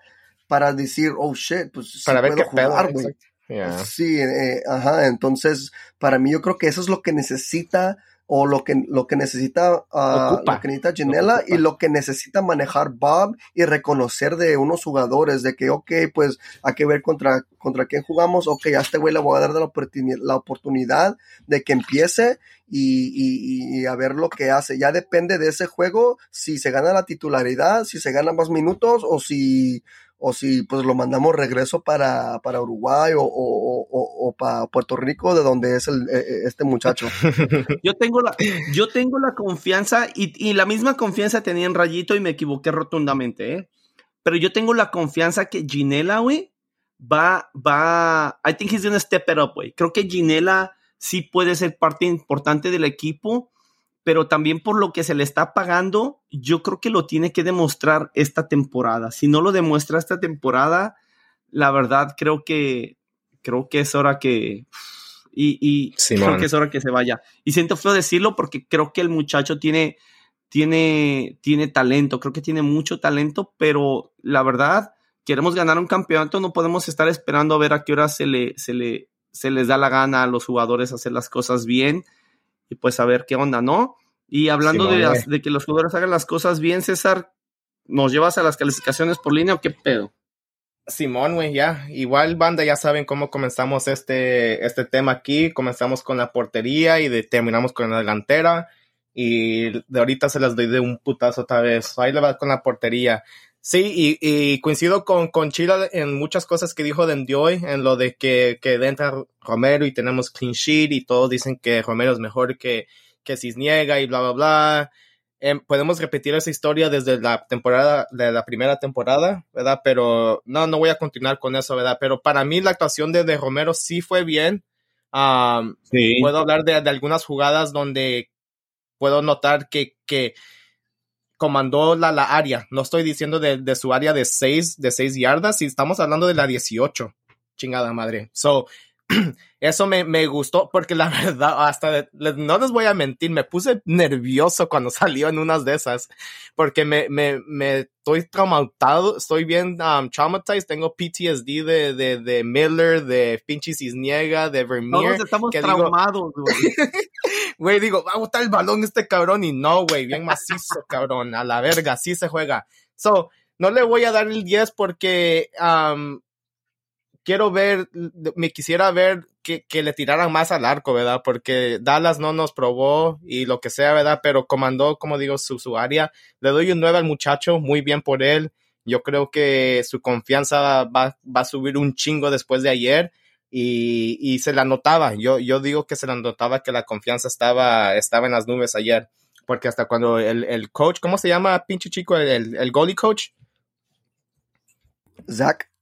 para decir, oh shit, pues sí Para ver puedo qué pedo. jugar, güey. exacto. Ya. Sí, eh, ajá, entonces para mí yo creo que eso es lo que necesita o lo que, lo que necesita Ocupa. lo que necesita ocupa. y lo que necesita manejar Bob y reconocer de unos jugadores de que ok, pues hay que ver contra, contra quién jugamos, ok, a este güey le voy a dar la, oportuni- la oportunidad de que empiece y, y- y a ver lo que hace. Ya depende de ese juego si se gana la titularidad, si se gana más minutos o si o si pues lo mandamos regreso para, para Uruguay o, o, o, para Puerto Rico, de donde es el, eh, este muchacho. <laughs> Yo tengo la, yo tengo la confianza y, y la misma confianza tenía en Rayito y me equivoqué rotundamente, ¿eh? Pero yo tengo la confianza que Ginela, güey, va, va, I think he's gonna step it up, güey. Creo que Ginela sí puede ser parte importante del equipo, pero también por lo que se le está pagando, yo creo que lo tiene que demostrar esta temporada. Si no lo demuestra esta temporada, la verdad creo que, creo que es hora que, y, y creo que es hora que se vaya. Y siento feo decirlo porque creo que el muchacho tiene, tiene, tiene talento, creo que tiene mucho talento, pero la verdad, queremos ganar un campeonato, no podemos estar esperando a ver a qué hora se, le, se, le, se les da la gana a los jugadores hacer las cosas bien y pues a ver qué onda, ¿no? Y hablando de, güey. las- de que los jugadores hagan las cosas bien, César, ¿nos llevas a las calificaciones por línea o qué pedo? Simón, güey, ya. Igual, banda, ya saben cómo comenzamos este, este tema aquí. Comenzamos con la portería y de- terminamos con la delantera. Y de ahorita se las doy de un putazo otra vez. Ahí le va con la portería. Sí, y, y coincido con, con Chila en muchas cosas que dijo de Endioy, en lo de que, que entra Romero y tenemos clean sheet y todos dicen que Romero es mejor que, que Cisniega y bla, bla, bla. Em, podemos repetir esa historia desde la temporada, de la primera temporada, ¿verdad? Pero no, no voy a continuar con eso, ¿verdad? Pero para mí la actuación de, de Romero sí fue bien. Am, Sí. puedo hablar de, de algunas jugadas donde puedo notar que, que comandó la, la área. No estoy diciendo de, de su área de 6 de seis yardas, si estamos hablando de la 18. Chingada madre. So, <clears throat> eso me, me gustó porque la <laughs> verdad, hasta no les voy a mentir, me puse nervioso cuando <laughs> salió en unas de esas porque me, me, me estoy traumatado, estoy bien um, traumatized, tengo PTSD de, de, de Miller, de pinche Cisniega, de Vermeer. Todos estamos que traumados, güey. <laughs> Güey, digo, va a botar el balón este cabrón y no, güey, bien macizo, cabrón, a la verga, así se juega. So, no le voy a dar el 10 porque um, quiero ver, me quisiera ver que, que le tiraran más al arco, ¿verdad? Porque Dallas no nos probó y lo que sea, ¿verdad? Pero comandó, como digo, su, su área. Le doy un 9 al muchacho, muy bien por él. Yo creo que su confianza va, va a subir un chingo después de ayer y, y se la notaba. Yo, yo digo que se la notaba que la confianza estaba, estaba en las nubes ayer. porque hasta cuando el, el coach, ¿cómo se llama, pinche chico, el, el goalie coach? Zach.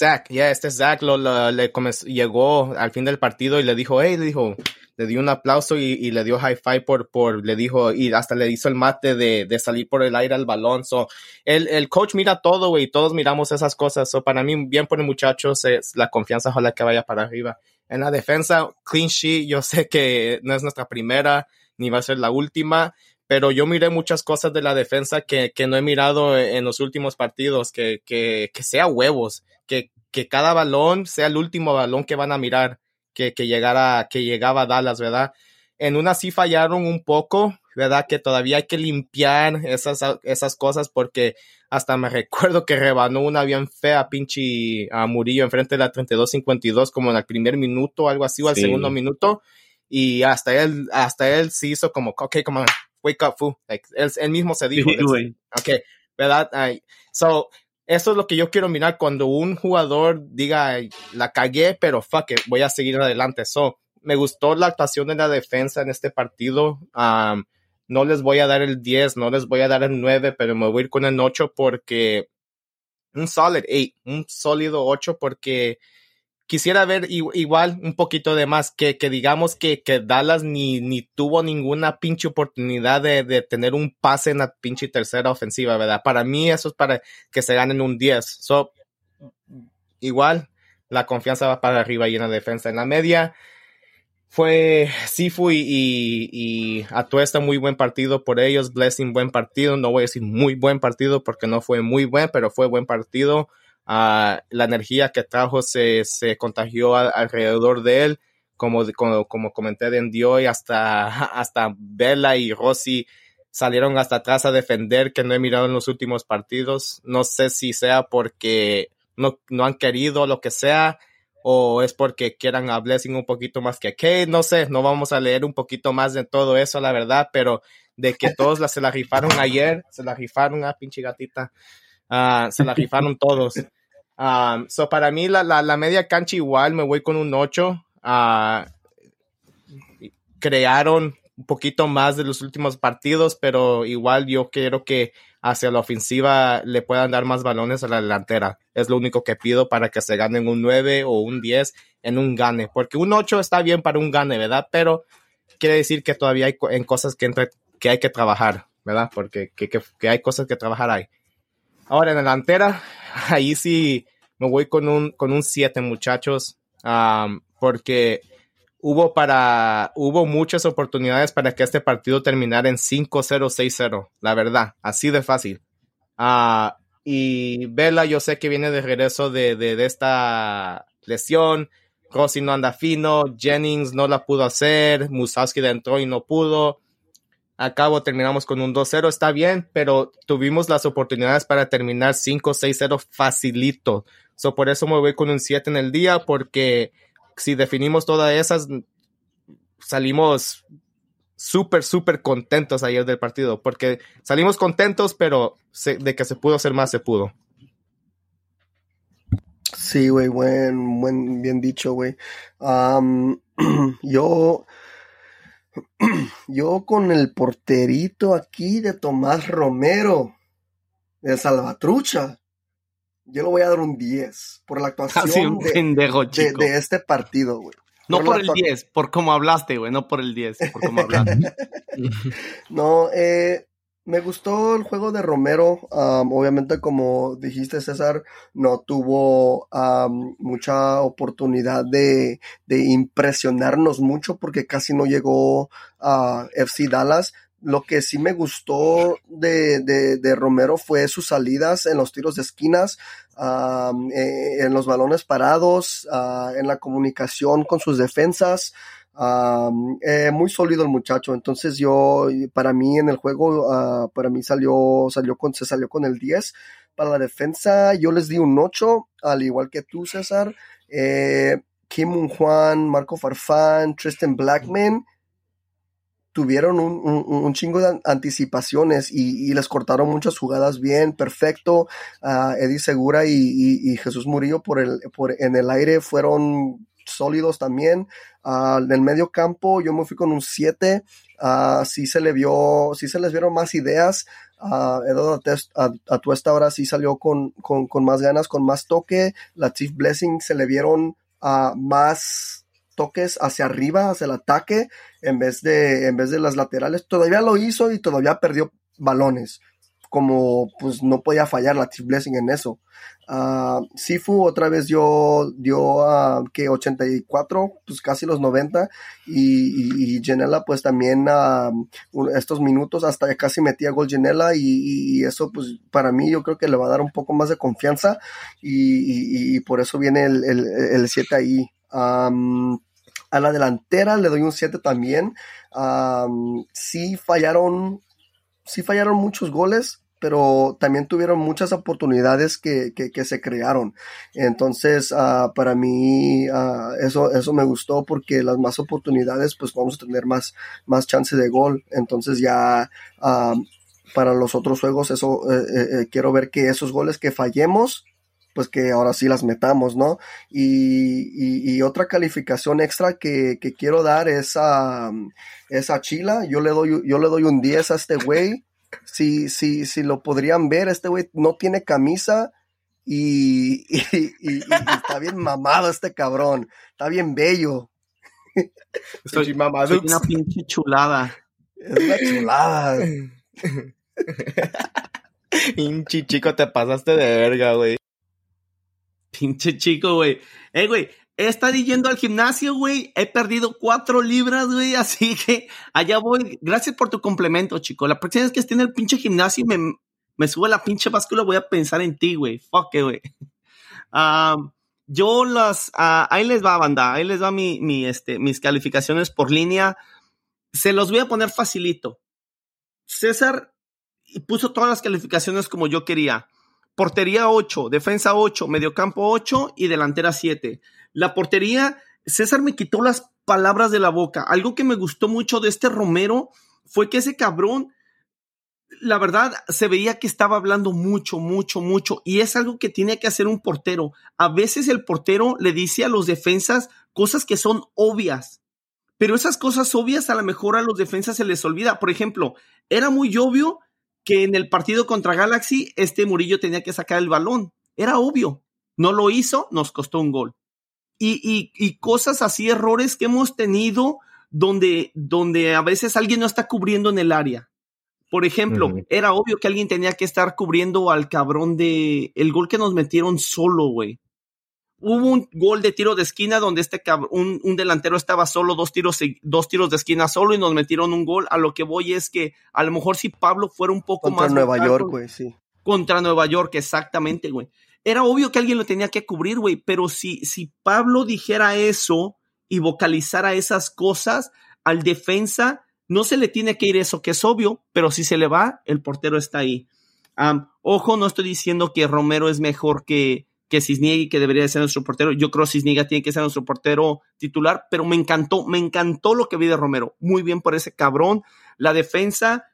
Zach, ya, este Zach lo, lo- le comenzó- llegó al fin del partido y le dijo, hey, le dijo, le dio un aplauso y, y le dio high five por, por, le dijo, y hasta le hizo el mate de, de salir por el aire al balón. So, el, el coach mira todo, güey, todos miramos esas cosas. So, para mí, bien por el muchacho, la confianza, ojalá que vaya para arriba. En la defensa, clean sheet, yo sé que no es nuestra primera, ni va a ser la última, pero yo miré muchas cosas de la defensa que, que no he mirado en los últimos partidos, que, que, que sea huevos, que, que cada balón sea el último balón que van a mirar, que, que llegara, que llegaba a Dallas, ¿verdad? En una sí fallaron un poco, ¿verdad? Que todavía hay que limpiar esas, esas cosas porque hasta me <laughs> recuerdo que rebanó una bien fea pinche a Murillo enfrente de la 32-52 como en el primer minuto, algo así, o al Sí. segundo minuto. Y hasta él, hasta él sí hizo como, ok, come on, wake up, fool. Like, él, él mismo se dijo. Ok, ¿verdad? Ay, so, eso es lo que yo quiero mirar cuando un jugador diga, "Ay, la cagué, pero fuck it, voy a seguir adelante. So, me gustó la actuación de la defensa en este partido. Um, no les voy a dar el 10, no les voy a dar el 9, pero me voy a ir con el 8 porque un solid 8, un sólido 8 porque quisiera ver igual un poquito de más, que, que digamos que, que Dallas ni, ni tuvo ninguna pinche oportunidad de, de tener un pase en la pinche tercera ofensiva, ¿verdad? Para mí eso es para que se ganen un 10. So, igual, la confianza va para arriba y en la defensa. En la media fue Sifu y, y, y Atuesta muy buen partido por ellos, Blessing buen partido, no voy a decir muy buen partido porque no fue muy buen, pero fue buen partido. Ah, la energía que trajo se, se contagió a- alrededor de él, como, como, como comenté de Dio y hasta, hasta Bella y Rossi salieron hasta atrás a defender que no he mirado en los últimos partidos. No sé si sea porque no, no han querido lo que sea o es porque quieran a Blessing un poquito más que Kate, no sé, no vamos a leer un poquito más de todo eso, la verdad, pero de que <laughs> todos la, se la rifaron ayer, se la rifaron a pinche gatita, Ah, se la rifaron todos. Um, so para mí la, la, la media cancha igual me voy con un 8. Ah, crearon un poquito más de los últimos partidos, pero igual yo quiero que hacia la ofensiva le puedan dar más balones a la delantera. Es lo único que pido para que se ganen un 9 o un 10 en un gane, porque un 8 está bien para un gane, ¿verdad? Pero quiere decir que todavía hay en cosas que, entre- que hay que trabajar, ¿verdad? Porque que, que- que hay cosas que trabajar ahí. Ahora en la delantera, <laughs> ahí sí me voy con un, con un 7, muchachos, am, porque hubo para hubo muchas oportunidades para que este partido terminara en 5-0, 6-0, la verdad, así de fácil. Ah, y Vela, yo sé que viene de regreso de, de, de esta lesión. Rossi no anda fino, Jennings no la pudo hacer, Musowski entró y no pudo. A cabo terminamos con un 2-0, está bien, pero tuvimos las oportunidades para terminar 5-6-0 facilito. So, por eso me voy con un 7 en el día, porque si definimos todas esas, salimos súper, súper contentos ayer del partido, porque salimos contentos, pero de que se pudo hacer más, se pudo. Sí, güey, buen, buen, bien dicho, güey. <clears throat> Yo, <clears throat> yo con el porterito aquí de Tomás Romero, de Salvatrucha, yo le voy a dar un 10 por la <laughs> actuación un de, pendejo, de, chico. de este partido, güey. no por el actua- 10, por cómo hablaste, güey, no por el 10, por cómo hablaste. <laughs> No, eh, me gustó el juego de Romero. am, obviamente, como dijiste, César, no tuvo mucha oportunidad de, de impresionarnos mucho porque casi no llegó a FC Dallas. Lo que sí me gustó de, de, Romero fue sus salidas en los tiros de esquinas, eh, en los balones parados, ah, en la comunicación con sus defensas. Eh, muy sólido el muchacho, entonces yo, para mí en el juego, ah, para mí salió, salió con, se salió con el 10. Para la defensa, yo les di un 8, al igual que tú, César. Eh, Kim Juan, Marco Farfán, Tristan Blackman tuvieron un, un- chingo de anticipaciones y, les cortaron muchas jugadas bien, perfecto. Ah, Eddie Segura y, Jesús Murillo por el, por, en el aire fueron sólidos también. Uh, del medio campo yo me fui con un 7. Uh, sí se le vio, sí se les vieron más ideas. Uh, Eduardo Atuesta ahora sí salió con, con, con, más ganas, con más toque. La Chief Blessing se le vieron más toques hacia arriba, hacia el ataque, en vez de, en vez de las laterales. Todavía lo hizo y todavía perdió balones como pues no podía fallar la Chief Blessing en eso. Uh, Sifu otra vez dio, dio a que 84, pues casi los 90 y, y, Genela pues también uh, estos minutos hasta casi metía gol Genela y, y, eso pues para mí yo creo que le va a dar un poco más de confianza y, y por eso viene el 7 ahí. Um, a la delantera le doy un 7 también. Sí fallaron sí fallaron muchos goles, pero también tuvieron muchas oportunidades que, que, se crearon. Entonces, uh, para mí, uh, eso, eso me gustó porque las más oportunidades, pues vamos a tener más, más chance de gol. Entonces ya para los otros juegos, eso eh, eh, eh, quiero ver que esos goles que fallemos, pues que ahora sí las metamos, ¿no? Y, y, otra calificación extra que, que quiero dar es a, es a Chila. Yo le doy, yo le doy un 10 a este güey si, si, si lo podrían ver, este güey no tiene camisa y, y, está bien mamado este cabrón. Está bien bello. Estoy mamado. Es una pinche chulada. Es una chulada. <laughs> <laughs> Pinche chico, te pasaste de verga, güey. Pinche chico, güey. Eh, güey, he estado yendo al gimnasio, güey. He perdido cuatro libras, güey. <laughs> Así que allá voy. Gracias por tu complemento, chico. La próxima vez que esté en el pinche gimnasio y me, me sube la pinche báscula, voy a pensar en ti, güey. Fuck, güey. <laughs> yo las. Ah, ahí les va, banda. Ahí les va mi, mi, este, mis calificaciones por línea. Se los voy a poner facilito. César puso todas las calificaciones como yo quería. Portería 8, defensa 8, mediocampo 8 y delantera 7. La portería, César me quitó las palabras de la boca. Algo que me gustó mucho de este Romero fue que ese cabrón, la verdad, se veía que estaba hablando mucho, mucho, mucho. Y es algo que tiene que hacer un portero. A veces el portero le dice a los defensas cosas que son obvias. Pero esas cosas obvias a lo mejor a los defensas se les olvida. Por ejemplo, era muy obvio que en el partido contra Galaxy este Murillo tenía que sacar el balón. Era obvio. No lo hizo, nos costó un gol y, y, cosas así, errores que hemos tenido donde, donde a veces alguien no está cubriendo en el área. Por ejemplo, era obvio que alguien tenía que estar cubriendo al cabrón de el gol que nos metieron solo, güey. Hubo un gol de tiro de esquina donde este cabrón, un, un, delantero estaba solo, dos tiros, dos tiros de esquina solo y nos metieron un gol. A lo que voy es que a lo mejor si Pablo fuera un poco más. Contra Nueva York, güey, sí. Contra Nueva York, exactamente, güey era obvio que alguien lo tenía que cubrir, güey, pero si, si Pablo dijera eso y vocalizara esas cosas al defensa, no se le tiene que ir eso, que es obvio, pero si se le va, el portero está ahí. ojo, no estoy diciendo que Romero es mejor que, que Cisniega que debería ser nuestro portero. Yo creo que Cisniega tiene que ser nuestro portero titular, pero me encantó, me encantó lo que vi de Romero. Muy bien por ese cabrón. La defensa,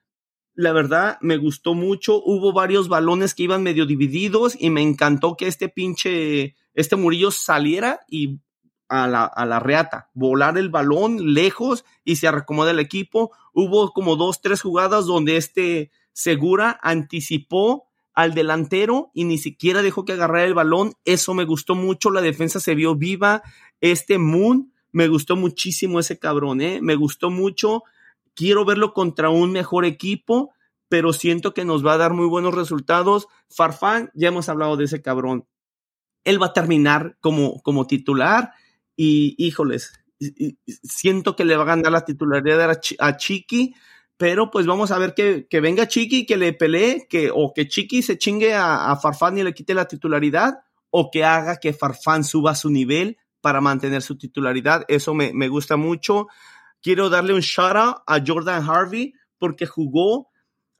la verdad me gustó mucho. Hubo varios balones que iban medio divididos y me encantó que este pinche, este Murillo saliera y a la, a la reata, volar el balón lejos y se acomoda el equipo. Hubo como dos, tres jugadas donde este Segura anticipó al delantero y ni siquiera dejó que agarrara el balón. Eso me gustó mucho. La defensa se vio viva. Este Moon, me gustó muchísimo ese cabrón, ¿eh? Me gustó mucho quiero verlo contra un mejor equipo, pero siento que nos va a dar muy buenos resultados. Farfán, ya hemos hablado de ese cabrón. Él va a terminar como, como titular y híjoles, siento que le va a ganar la titularidad a, Chiqui, pero pues vamos a ver que, que, venga Chiqui, que le pelee, que, o que Chiqui se chingue a, a Farfán y le quite la titularidad, o que haga que Farfán suba su nivel para mantener su titularidad. Eso me, me gusta mucho. Quiero darle un shout out a Jordan Harvey porque jugó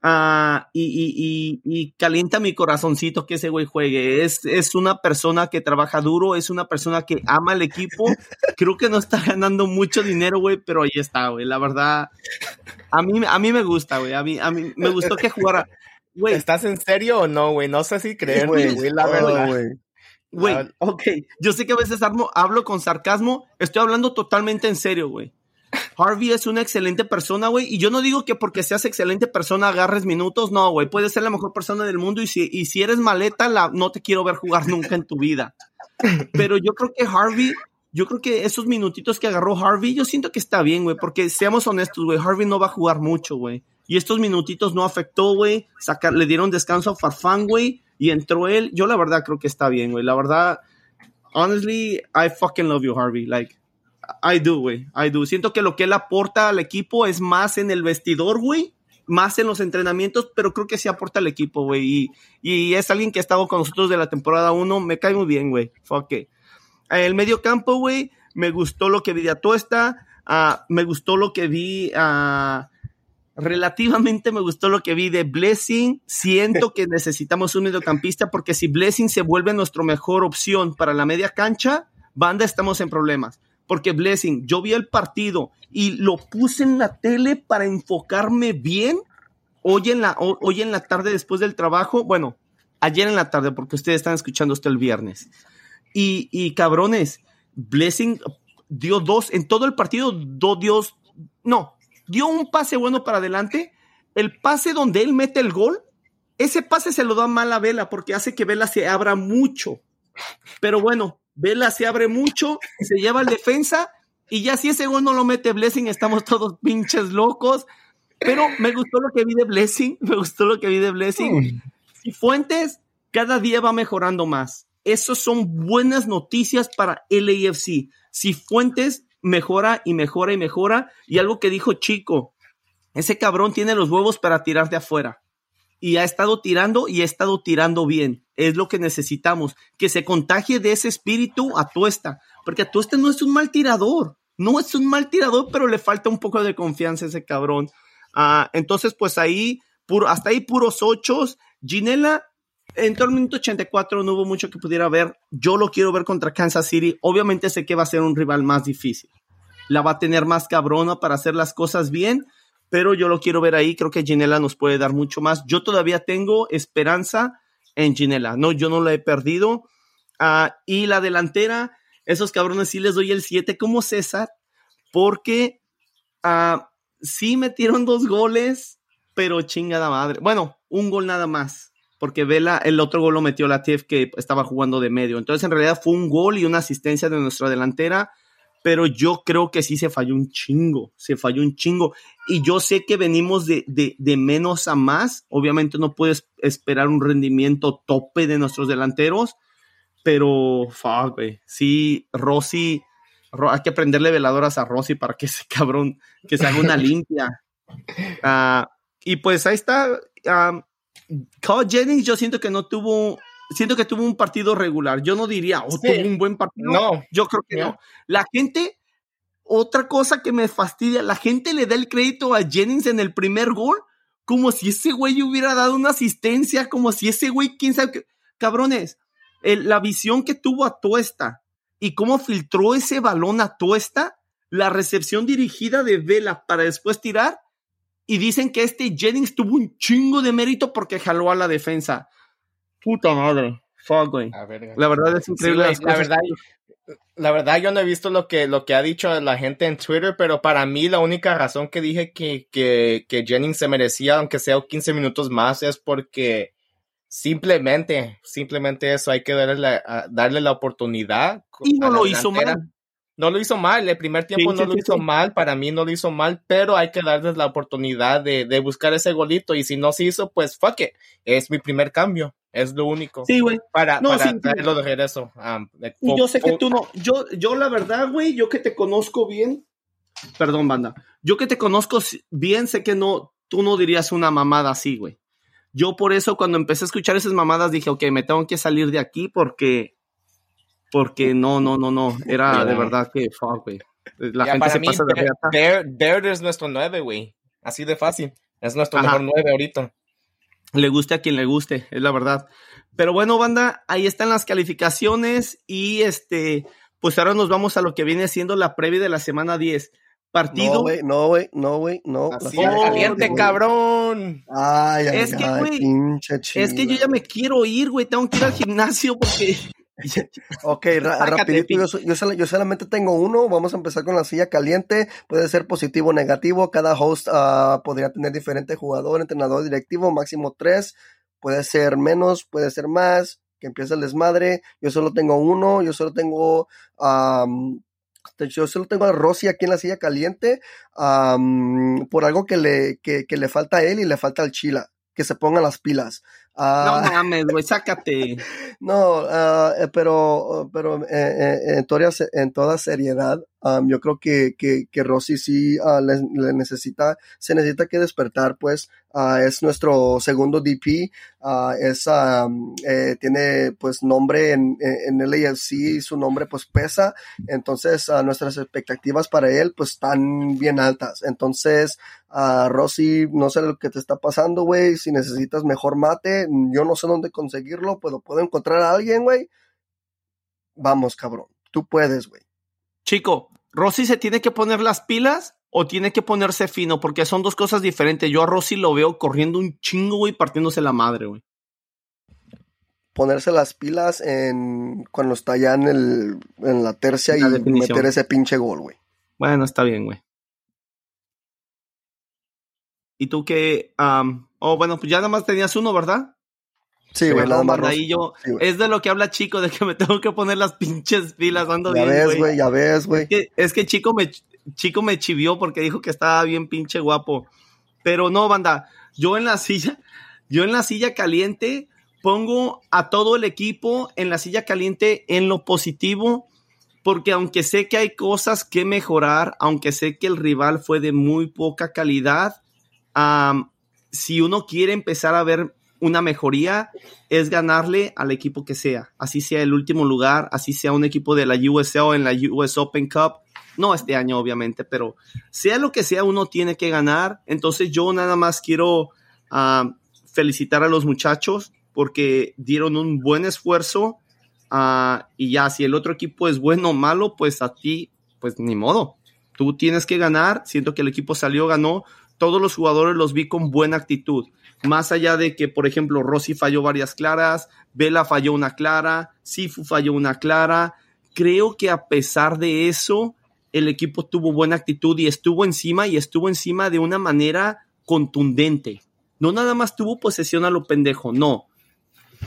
uh, y, y, y, calienta mi corazoncito que ese güey juegue. Es, es una persona que trabaja duro, es una persona que ama el equipo. Creo que no está ganando mucho dinero, güey, pero ahí está, güey. La verdad, a mí, a mí me gusta, güey. A mí, a mí me gustó que jugara. Güey. ¿Estás en serio o no, güey? No sé si creer, güey, la verdad. Güey, ok, yo sé que a veces hablo con sarcasmo, estoy hablando totalmente en serio, güey. Harvey es una excelente persona, güey. Y yo no digo que porque seas excelente persona agarres minutos, no, güey. Puedes ser la mejor persona del mundo y si, y si eres maleta, la, no te quiero ver jugar nunca en tu vida. Pero yo creo que Harvey, yo creo que esos minutitos que agarró Harvey, yo siento que está bien, güey. Porque seamos honestos, güey, Harvey no va a jugar mucho, güey. Y estos minutitos no afectó, güey. Le dieron descanso a Farfán, güey. Y entró él. Yo la verdad creo que está bien, güey. La verdad, honestly, I fucking love you, Harvey. Like, I do, güey. I do. Siento que lo que él aporta al equipo es más en el vestidor, güey. Más en los entrenamientos, pero creo que sí aporta al equipo, güey. Y, es alguien que ha estado con nosotros de la temporada 1. Me cae muy bien, güey. Fuck it. El medio campo, güey. Me gustó lo que vi de Atuesta. Uh, me gustó lo que vi. Uh, relativamente me gustó lo que vi de Blessing. Siento que necesitamos un mediocampista porque si Blessing se vuelve nuestra mejor opción para la media cancha, banda, estamos en problemas porque Blessing, yo vi el partido y lo puse en la tele para enfocarme bien hoy en la, hoy en la tarde después del trabajo, bueno, ayer en la tarde, porque ustedes están escuchando esto el viernes. Y, y cabrones, Blessing dio dos, en todo el partido, dos Dios, no, dio un pase bueno para adelante. El pase donde él mete el gol, ese pase se lo da mal a Vela porque hace que Vela se abra mucho. Pero bueno, Vela se abre mucho, se lleva al defensa y ya si ese gol no lo mete Blessing, estamos todos pinches locos. Pero me gustó lo que vi de Blessing, <laughs> me gustó lo que vi de Blessing. Y Fuentes cada día va mejorando más. Esas son buenas noticias para LAFC. Si Fuentes mejora y mejora y mejora, y algo que dijo Chico, ese cabrón tiene los huevos para tirar de afuera y ha estado tirando y ha estado tirando bien. Es lo que necesitamos, que se contagie de ese espíritu a Tuesta, porque Tuesta no es un mal tirador, no es un mal tirador, pero le falta un poco de confianza a ese cabrón. Ah, entonces, pues ahí, puro, hasta ahí puros ochos. Ginela entró el minuto 84, no hubo mucho que pudiera ver. Yo lo quiero ver contra Kansas City. Obviamente sé que va a ser un rival más difícil. La va a tener más cabrona para hacer las cosas bien pero yo lo quiero ver ahí. Creo que Ginela nos puede dar mucho más. Yo todavía tengo esperanza en Ginela. No, yo no la he perdido. Ah, y la delantera, esos cabrones sí les doy el 7 como César, porque uh, sí metieron dos goles, pero chingada madre. Bueno, un gol nada más, porque Vela, el otro gol lo metió la TF que estaba jugando de medio. Entonces, en realidad fue un gol y una asistencia de nuestra delantera pero yo creo que sí se falló un chingo, se falló un chingo. Y yo sé que venimos de, de, menos a más. Obviamente no puedes esperar un rendimiento tope de nuestros delanteros, pero fuck, güey. Sí, Rossi, hay que prenderle veladoras a Rossi para que ese cabrón, que se haga una <laughs> limpia. Ah, y pues ahí está. Um, Jennings, yo siento que no tuvo siento que tuvo un partido regular. Yo no diría, oh, tuvo un buen partido. No. Yo creo que no. La gente, otra cosa que me fastidia, la gente le da el crédito a Jennings en el primer gol como si ese güey hubiera dado una asistencia, como si ese güey, quién sabe qué. Cabrones, la visión que tuvo a Tuesta y cómo filtró ese balón a Tuesta, la recepción dirigida de Vela para después tirar, y dicen que este Jennings tuvo un chingo de mérito porque jaló a la defensa. Puta madre. Fuck, güey. La verdad es increíble. la verdad, la verdad, yo no he visto lo que, lo que ha dicho la gente en Twitter, pero para mí la única razón que dije que, que, que Jennings se merecía, aunque sea 15 minutos más, es porque simplemente, simplemente eso, hay que darle la, darle la oportunidad. Y no lo hizo mal. No lo hizo mal, el primer tiempo no lo hizo mal, para mí no lo hizo mal, pero hay que darles la oportunidad de, de buscar ese golito y si no se hizo, pues fuck it, es mi primer cambio. Es lo único. Sí, güey. Para, no, para traerlo de regreso. y yo sé que tú no. Yo, yo la verdad, güey, yo que te conozco bien. Perdón, banda. Yo que te conozco bien, sé que no, tú no dirías una mamada así, güey. Yo por eso cuando empecé a escuchar esas mamadas dije, ok, me tengo que salir de aquí porque, porque no, no, no, no. Era de verdad que fuck, güey. La gente se pasa de There, es nuestro nueve, güey. Así de fácil. Es nuestro mejor nueve ahorita le guste a quien le guste, es la verdad. Pero bueno, banda, ahí están las calificaciones y este, pues ahora nos vamos a lo que viene siendo la previa de la semana 10. Partido. No, güey, no, güey, no, güey, no. caliente, cabrón. Ay, ay, es que, güey, es que yo ya me quiero ir, güey. Tengo que ir al gimnasio porque <laughs> ok, rapidito, yo, yo, solamente tengo uno, vamos a empezar con la silla caliente, puede ser positivo o negativo, cada host uh, podría tener diferente jugador, entrenador, directivo, máximo tres, puede ser menos, puede ser más, que empiece el desmadre, yo solo tengo uno, yo solo tengo... yo solo tengo a Rosy aquí en la silla caliente por algo que le, que, que le falta a él y le falta al Chila que se pongan las pilas. No ah, mames, güey, sácate. <laughs> no, eh, pero, pero eh, eh, en, toda, en toda seriedad, yo creo que, que, que Rossi sí ah, le, necesita, se necesita que despertar, pues es nuestro segundo DP, es, tiene pues nombre en, en el AFC y su nombre pues pesa, entonces nuestras expectativas para él pues están bien altas, entonces Rossi, no sé lo que te está pasando, güey, si necesitas mejor mate, yo no sé dónde conseguirlo, pero puedo encontrar a alguien, güey. Vamos, cabrón, tú puedes, güey. Chico, ¿Rossi se tiene que poner las pilas o tiene que ponerse fino? Porque son dos cosas diferentes. Yo a Rossi lo veo corriendo un chingo, güey, partiéndose la madre, güey. Ponerse las pilas en cuando está ya en, el, en la tercia y meter ese pinche gol, güey. Bueno, está bien, güey. ¿Y tú qué? oh, bueno, pues ya nada más tenías uno, ¿verdad? Sí, güey, nada más. Ahí yo, es de lo que habla Chico, de que me tengo que poner las pinches pilas ando ya bien, ves, güey. Ya ves, güey. Es que, Chico me, Chico me chivió porque dijo que estaba bien pinche guapo. Pero no, banda, yo en la silla, yo en la silla caliente pongo a todo el equipo en la silla caliente en lo positivo, porque aunque sé que hay cosas que mejorar, aunque sé que el rival fue de muy poca calidad, si uno quiere empezar a ver una mejoría es ganarle al equipo que sea, así sea el último lugar, así sea un equipo de la USA o en la US Open Cup, no este año obviamente, pero sea lo que sea, uno tiene que ganar. Entonces yo nada más quiero ah, felicitar a los muchachos porque dieron un buen esfuerzo ah, y ya si el otro equipo es bueno o malo, pues a ti, pues ni modo. Tú tienes que ganar, siento que el equipo salió, ganó, todos los jugadores los vi con buena actitud. Más allá de que, por ejemplo, Rossi falló varias claras, Vela falló una clara, Sifu falló una clara. Creo que a pesar de eso, el equipo tuvo buena actitud y estuvo encima y estuvo encima de una manera contundente. No nada más tuvo posesión a lo pendejo, no.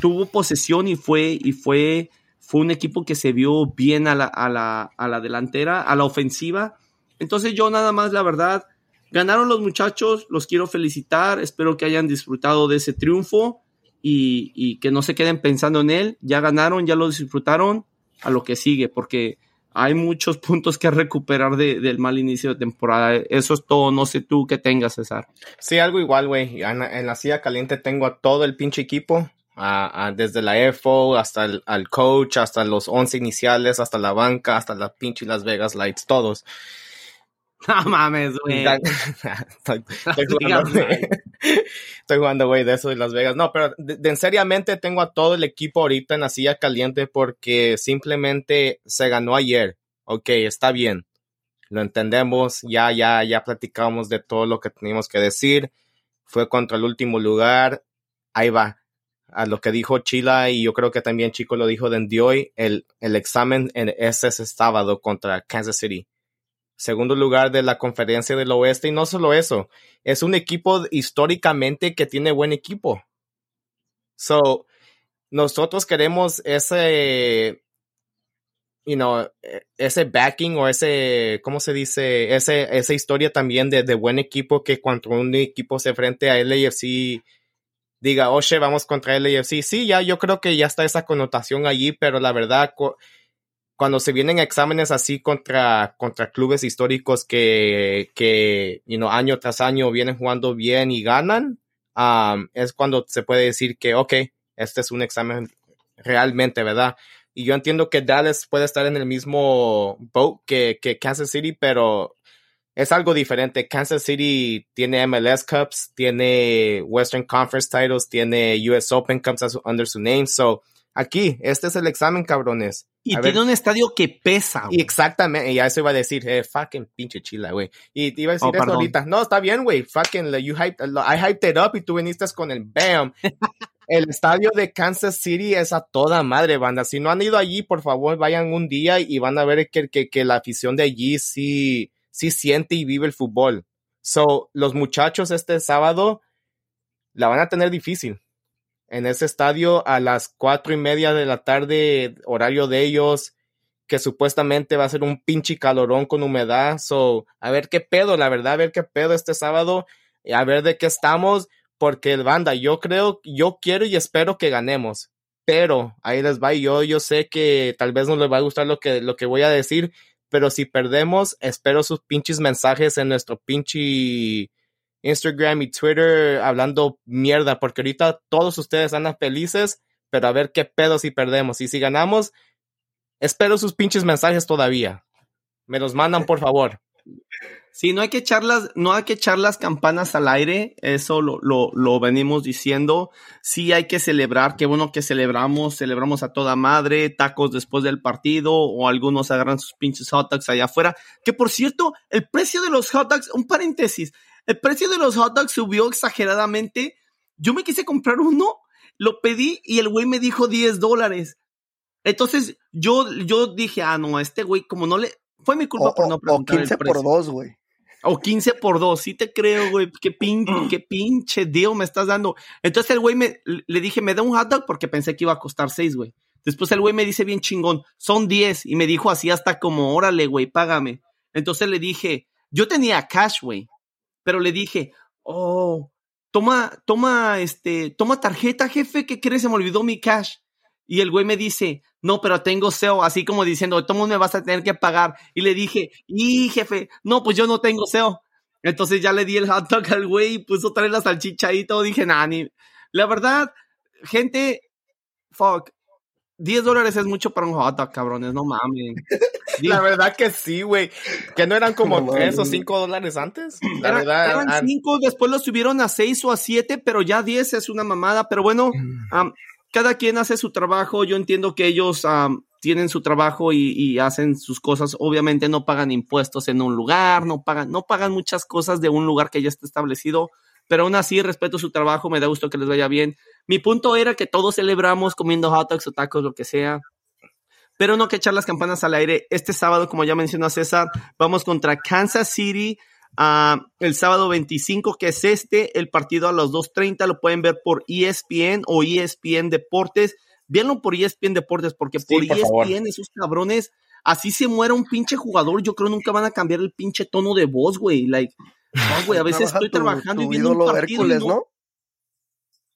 Tuvo posesión y fue, y fue, fue un equipo que se vio bien a la, a la, a la delantera, a la ofensiva. Entonces yo nada más, la verdad, Ganaron los muchachos, los quiero felicitar, espero que hayan disfrutado de ese triunfo y, que no se queden pensando en él. Ya ganaron, ya lo disfrutaron, a lo que sigue, porque hay muchos <laughs> puntos que recuperar del mal inicio de temporada. Eso es todo, no sé tú qué tengas, César. Sí, algo igual, güey. En, la silla caliente tengo a todo el pinche equipo. desde la EFO hasta el al coach, hasta los 11 iniciales, hasta la banca, hasta la pinche Las Vegas Lights, todos. <laughs> No mames, güey. <laughs> <laughs> estoy, jugando, güey, de eso de Las Vegas. No, pero de, seriamente tengo a todo el equipo ahorita en la silla caliente porque simplemente se ganó ayer. Ok, está bien. Lo entendemos. Ya, ya, ya platicamos de todo lo que teníamos que decir. Fue contra el último lugar. Ahí va. A lo que dijo Chila y yo creo que también Chico lo dijo de hoy. El, el examen en ese sábado contra Kansas City segundo lugar de la conferencia del oeste y no solo eso, es un equipo históricamente que tiene buen equipo. So, nosotros queremos ese, you know, ese backing o ese, ¿cómo se dice? Ese, esa historia también de, de buen equipo que cuando un equipo se frente a LAFC diga, oye, vamos contra LAFC. Sí, ya, yo creo que ya está esa connotación allí, pero la verdad, cuando se vienen exámenes así contra, contra clubes históricos que, que you know, año tras año vienen jugando bien y ganan, um, es cuando se puede decir que, ok, este es un examen realmente, ¿verdad? Y yo entiendo que Dallas puede estar en el mismo boat que, que Kansas City, pero es algo diferente. Kansas City tiene MLS Cups, tiene Western Conference titles, tiene US Open Cups under su name. So, aquí, este es el examen, cabrones. Y tiene un estadio que pesa, güey. Exactamente, y a eso iba a decir, eh, fucking pinche chila, güey. Y te iba a decir oh, eso ahorita. No, está bien, güey. Fucking, you hyped, I hyped it up y tú viniste con el bam. <laughs> el estadio de Kansas City es a toda madre, banda. Si no han ido allí, por favor, vayan un día y van a ver que, que, que la afición de allí sí, sí siente y vive el fútbol. So, los muchachos este sábado la van a tener difícil. En ese estadio a las cuatro y media de la tarde, horario de ellos, que supuestamente va a ser un pinche calorón con humedad. So, a ver qué pedo, la verdad, a ver qué pedo este sábado, a ver de qué estamos, porque el banda, yo creo, yo quiero y espero que ganemos. Pero ahí les va, y yo, yo sé que tal vez no les va a gustar lo que, lo que voy a decir, pero si perdemos, espero sus pinches mensajes en nuestro pinche Instagram y Twitter hablando mierda, porque ahorita todos ustedes andan felices, pero a ver qué pedo si perdemos. Y si ganamos, espero sus pinches mensajes todavía. Me los mandan, por favor. Sí, no hay que echar las, no hay que echar las campanas al aire, eso lo, lo, lo, venimos diciendo. Sí hay que celebrar, qué bueno que celebramos, celebramos a toda madre, tacos después del partido, o algunos agarran sus pinches hot dogs allá afuera. Que por cierto, el precio de los hot dogs, un paréntesis, el precio de los hot dogs subió exageradamente. Yo me quise comprar uno, lo pedí y el güey me dijo 10 dólares. Entonces yo, yo dije, ah, no, este güey, como no le. Fue mi culpa O, por no o- o preguntar 15 el precio. por 2, güey. O 15 por 2, sí te creo, güey. Qué, pin, qué pinche deal me estás dando. Entonces el güey me, le dije, me da un hot dog porque pensé que iba a costar 6, güey. Después el güey me dice bien chingón, son 10. Y me dijo así hasta como, órale, güey, págame. Entonces le dije, yo tenía cash, güey. Pero le dije, oh, toma, toma, este, toma tarjeta, jefe, ¿qué crees? Se me olvidó mi cash. Y el güey me dice, no, pero tengo SEO, así como diciendo, ¿cómo me vas a tener que pagar? Y le dije, y jefe, no, pues yo no tengo SEO. Entonces ya le di el hot dog al güey y puso otra la salchicha y todo. Dije, nah, ni. La verdad, gente, fuck, 10 dólares es mucho para un hot dog, cabrones, no mames. <laughs> La verdad que sí, güey. Que no eran como No tres o cinco dólares antes. La Era- verdad. eran ah, cinco, después lo subieron a seis o a siete, pero ya 10 es una mamada. Pero bueno, am, cada quien hace su trabajo. Yo entiendo que ellos am, tienen su trabajo y, y hacen sus cosas. Obviamente no pagan impuestos en un lugar, no pagan, no pagan muchas cosas de un lugar que ya está establecido. Pero aún así respeto su trabajo, me da gusto que les vaya bien. Mi punto era que todos celebramos comiendo hot dogs o tacos, lo que sea. Pero no que echar las campanas al aire. Este sábado, como ya mencionó César, vamos contra Kansas City. ah, el sábado 25, que es este, el partido a las 2.30, lo pueden ver por ESPN o ESPN Deportes. Véanlo por ESPN Deportes, porque Sí, por, por favor. ESPN esos cabrones, así se muera un pinche jugador, yo creo nunca van a cambiar el pinche tono de voz, güey. Like, no, güey, a <laughs> veces estoy tu- trabajando y viendo un partido y Hércules, no- ¿no?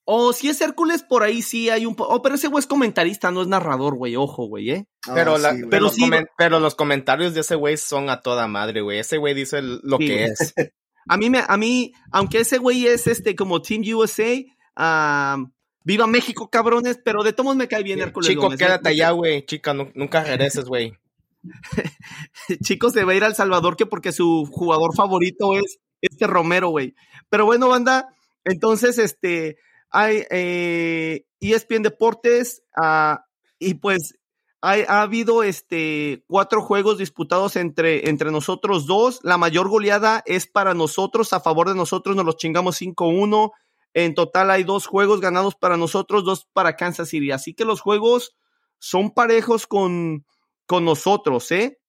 O si es Hércules, por ahí sí hay un... po- Oh, pero ese güey es comentarista, no es narrador, güey, ojo, güey, ¿eh? Pero, Ah, la- sí, güey. pero, Pero los sí- pero los comentarios de ese güey son a toda madre, güey. Ese güey dice lo Sí, que es. <laughs> A mí, me, a mí, aunque ese güey es este como Team USA, viva México, cabrones, pero de todos me cae bien Hércules Chico, Gómez, ¿eh? quédate allá, güey. Chica, nu- nunca <laughs> regreses, güey. <laughs> Chico se va a ir al Salvador que porque su jugador favorito es este Romero, güey. Pero bueno, banda, entonces, este, hay eh, ESPN Deportes ah, y pues hay- ha habido este cuatro juegos disputados entre, entre nosotros dos. La mayor goleada es para nosotros, a favor de nosotros, nos los chingamos 5-1. En total hay dos juegos ganados para nosotros, dos para Kansas City. Así que los juegos son parejos con, con nosotros, ¿eh?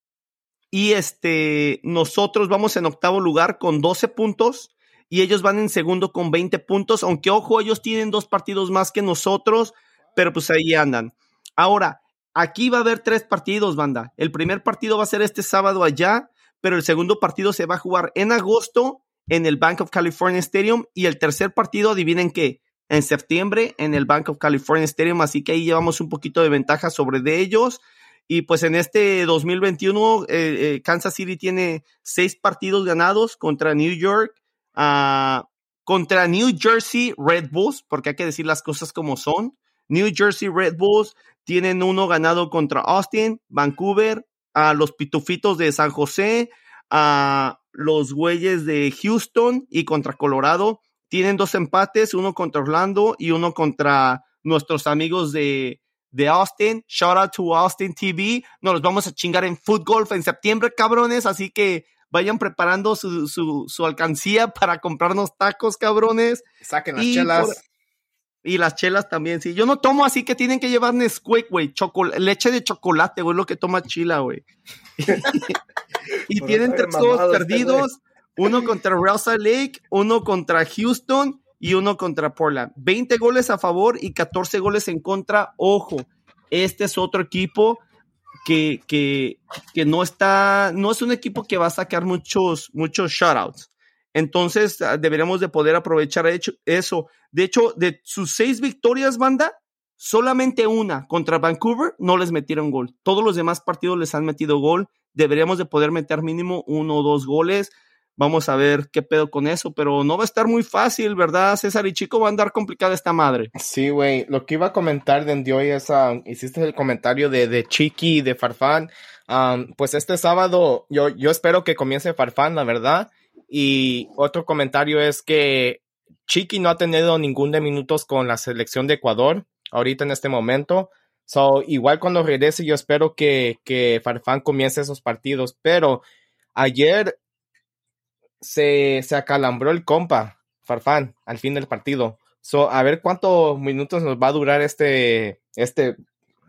Y este, nosotros vamos en octavo lugar con 12 puntos y ellos van en segundo con 20 puntos, aunque ojo, ellos tienen dos partidos más que nosotros, pero pues ahí andan. Ahora, aquí va a haber tres partidos, banda. El primer partido va a ser este sábado allá, pero el segundo partido se va a jugar en agosto en el Bank of California Stadium y el tercer partido, adivinen qué, en septiembre en el Bank of California Stadium, así que ahí llevamos un poquito de ventaja sobre de ellos. Y pues en este 2021, eh, eh, Kansas City tiene seis partidos ganados contra New York, ah, contra New Jersey Red Bulls, porque hay que decir las cosas como son. New Jersey Red Bulls tienen uno ganado contra Austin, Vancouver, a los Pitufitos de San José, a los Güeyes de Houston y contra Colorado. Tienen dos empates, uno contra Orlando y uno contra nuestros amigos de, de Austin. Shout out to Austin TV. Nos los vamos a chingar en Foot en septiembre, cabrones. Así que vayan preparando su, su, su alcancía para comprarnos tacos, cabrones. Saquen las Y chelas. por- Y las chelas también, sí. Yo no tomo así que tienen que llevar Nesquik, güey. leche de chocolate, güey, lo que toma Chila, güey. <laughs> y tienen tres juegos este perdidos. uno contra Rosa Lake, uno contra Houston y uno contra Portland. 20 goles a favor y 14 goles en contra. Ojo, este es otro equipo que, que, que no está, no es un equipo que va a sacar muchos, muchos shutouts. Entonces, ah, deberíamos de poder aprovechar eso. De hecho, de sus seis victorias, banda, solamente una contra Vancouver no les metieron gol. Todos los demás partidos les han metido gol. Deberíamos de poder meter mínimo uno o dos goles. Vamos a ver qué pedo con eso, pero no va a estar muy fácil, ¿verdad, César y Chico? Va a andar complicada esta madre. Sí, güey. Lo que iba a comentar de hoy es, ah, hiciste el comentario de, de Chiqui y de Farfán. Ah, pues este sábado yo, yo espero que comience Farfán, la verdad. Y otro comentario es que Chiqui no ha tenido ningún de minutos con la selección de Ecuador ahorita en este momento. So, igual cuando regrese, yo espero que, que Farfán comience esos partidos. Pero ayer se, se acalambró el compa, Farfán, al fin del partido. So, a ver cuántos minutos nos va a durar este, este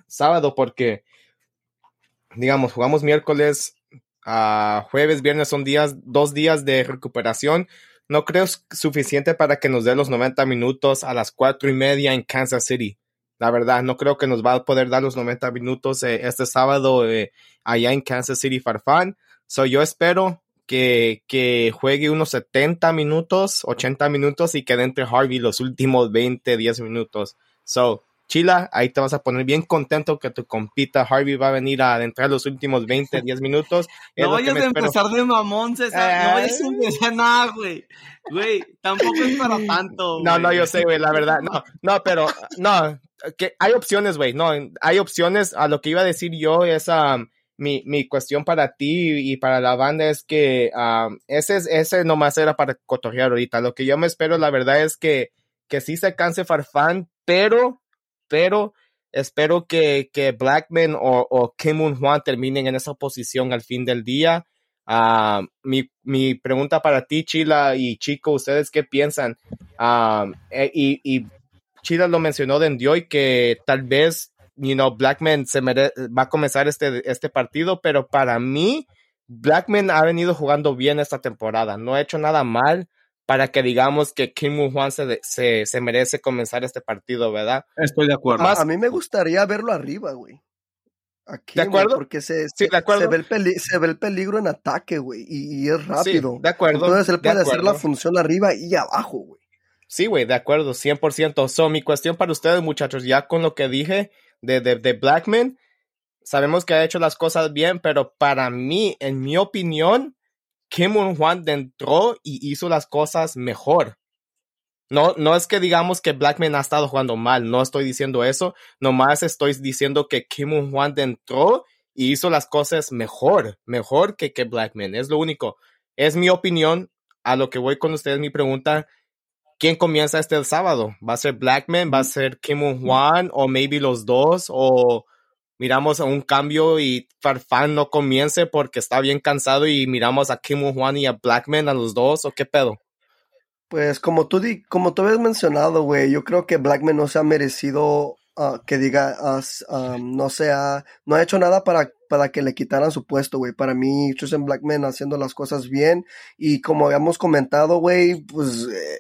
sábado, porque, digamos, jugamos miércoles, a jueves, viernes son días, dos días de recuperación. No creo suficiente para que nos dé los 90 minutos a las cuatro y media en Kansas City. La verdad, no creo que nos va a poder dar los 90 minutos eh, este sábado eh, allá en Kansas City Farfán. So, yo espero que, que juegue unos 70 minutos, 80 minutos y que entre Harvey los últimos 20, 10 minutos. So, Chila, ahí te vas a poner bien contento que tu compita Harvey va a venir a adentrar los últimos 20, 10 minutos. <laughs> no vayas a empezar de mamón, César. No vayas a empezar nada, güey. Güey, tampoco es para <laughs> tanto. No, no, yo sé, güey, la verdad. No, no, pero, no, que hay opciones, güey. No, hay opciones. A lo que iba a decir yo es, um, mi, mi cuestión para ti y para la banda es que um, ese, ese nomás era para cotorrear ahorita. Lo que yo me espero, la verdad, es que, que sí se canse Farfán, pero pero espero que, que Blackman o, o Kim Un Juan terminen en esa posición al fin del día. Ah, mi, mi, pregunta para ti, Chila y Chico, ¿ustedes qué piensan? Ah, eh, y, y, Chila lo mencionó de hoy que tal vez, you know, Blackman se va a comenzar este, este partido, pero para mí, Blackman ha venido jugando bien esta temporada, no ha hecho nada mal para que digamos que Kim Woo Juan se, se, merece comenzar este partido, ¿verdad? Estoy de acuerdo. a mí me gustaría verlo arriba, güey. Aquí, ¿De acuerdo? porque se, se, ve el se, ve el peligro en ataque, güey, y, es rápido. de acuerdo. Entonces él puede hacer la función arriba y abajo, güey. Sí, güey, de acuerdo, 100%. So, mi cuestión para ustedes, muchachos, ya con lo que dije de, de, de Blackman, sabemos que ha hecho las cosas bien, pero para mí, en mi opinión, Kim Juan entró y hizo las cosas mejor. No, no es que digamos que Blackman ha estado jugando mal, no estoy diciendo eso, nomás estoy diciendo que Kim Juan entró y hizo las cosas mejor, mejor que, que Blackman, es lo único. Es mi opinión, a lo que voy con ustedes, mi pregunta, ¿quién comienza este sábado? ¿Va a ser Blackman? ¿Va a ser Kim Juan? ¿O maybe los dos? ¿O miramos un cambio y Farfán no comience porque está bien cansado y miramos a Kim Juan y a Blackman a los dos o qué pedo? Pues como tú, como tú habías mencionado, güey, yo creo que Blackman no se ha merecido ah, que diga, uh, no sea, no ha hecho nada para, para que le quitaran su puesto, güey. Para mí, Tristan Blackman haciendo las cosas bien y como habíamos comentado, güey, pues eh,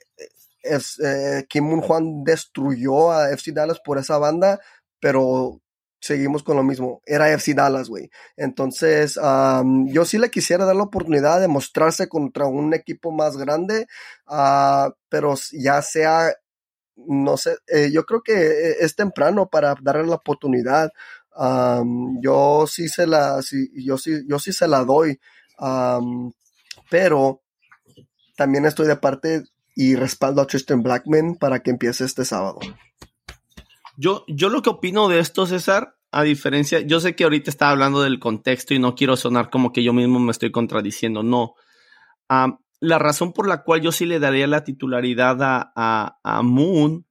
eh, Kim Juan destruyó a FC Dallas por esa banda, pero seguimos con lo mismo. Era FC Dallas, güey. Entonces, yo sí le quisiera dar la oportunidad de mostrarse contra un equipo más grande, uh, pero ya sea, no sé, eh, yo creo que eh, es temprano para darle la oportunidad. yo sí se la, sí, yo sí, yo sí se la doy, pero también estoy de parte y respaldo a Tristan Blackman para que empiece este sábado. Yo, yo lo que opino de esto, César, a diferencia, yo sé que ahorita estaba hablando del contexto y no quiero sonar como que yo mismo me estoy contradiciendo, no. la razón por la cual yo sí le daría la titularidad a, a, Moon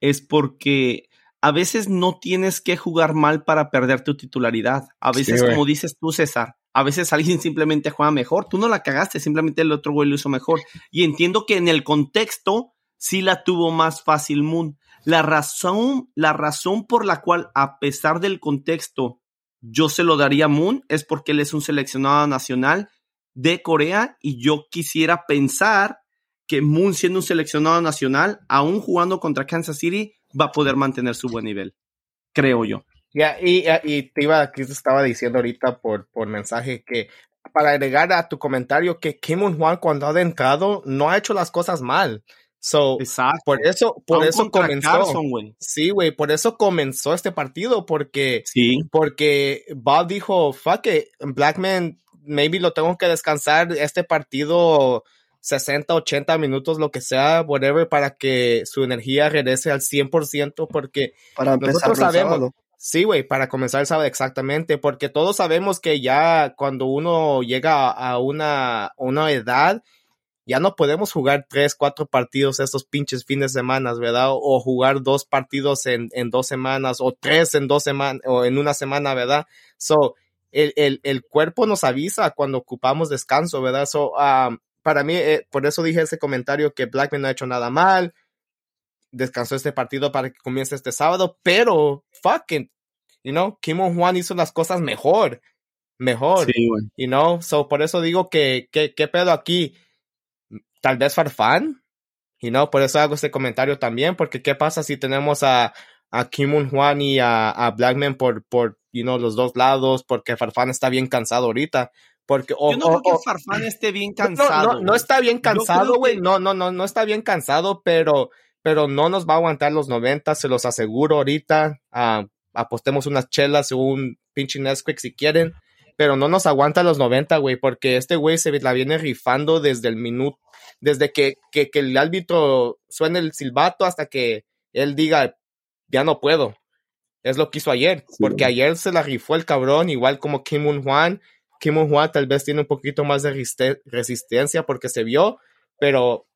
es porque a veces no tienes que jugar mal para perder tu titularidad. A veces, como dices tú, César, a veces alguien simplemente juega mejor. Tú no la cagaste, simplemente el otro güey lo hizo mejor. Y entiendo que en el contexto sí la tuvo más fácil Moon La razón, la razón por la cual, a pesar del contexto, yo se lo daría a Moon es porque él es un seleccionado nacional de Corea y yo quisiera pensar que Moon siendo un seleccionado nacional, aún jugando contra Kansas City, va a poder mantener su buen nivel. Creo yo. Ya, y, y, te iba, Chris estaba diciendo ahorita por, por mensaje que para agregar a tu comentario que Kim Juan cuando ha adentrado no ha hecho las cosas mal. So, Exacto. por eso, por Aún eso comenzó. Carson, güey. Sí, güey, por eso comenzó este partido, porque, Sí. porque Bob dijo, fuck it, Blackman, maybe lo tengo que descansar este partido 60, 80 minutos, lo que sea, whatever, para que su energía regrese al 100%, porque Para nosotros sabemos, sábado. Sí, güey, para comenzar el exactamente, porque todos sabemos que ya cuando uno llega a una, una edad, ya no podemos jugar tres, cuatro partidos estos pinches fines de semana, ¿verdad? O jugar dos partidos en, en dos semanas, o tres en dos semanas, o en una semana, ¿verdad? So, el, el, el cuerpo nos avisa cuando ocupamos descanso, ¿verdad? So, um, para mí, eh, por eso dije ese comentario que Blackman no ha hecho nada mal, descansó este partido para que comience este sábado, pero fucking, you know, Kim Juan hizo las cosas mejor, mejor, Sí, güey. you know, so por eso digo que, que, qué pedo aquí, tal vez Farfán, you know, por eso hago este comentario también, porque qué pasa si tenemos a, a Kim Juan y a, a Blackman por, por, you know, los dos lados, porque Farfán está bien cansado ahorita, porque, o, Yo no o- creo o- que Farfán esté bien no, cansado. no, no güey. está bien cansado, güey. que- No, no, no, no está bien cansado, pero, pero no nos va a aguantar los 90, se los aseguro ahorita. Ah, apostemos unas chelas o un pinche Nesquik si quieren, pero no nos aguanta los 90, güey, porque este güey se la viene rifando desde el minuto, desde que, que, que el árbitro suene el silbato hasta que él diga, ya no puedo. Es lo que hizo ayer, Sí, porque güey. ayer se la rifó el cabrón, igual como Kim Un Juan. Kim Un Juan tal vez tiene un poquito más de resiste- resistencia porque se vio, pero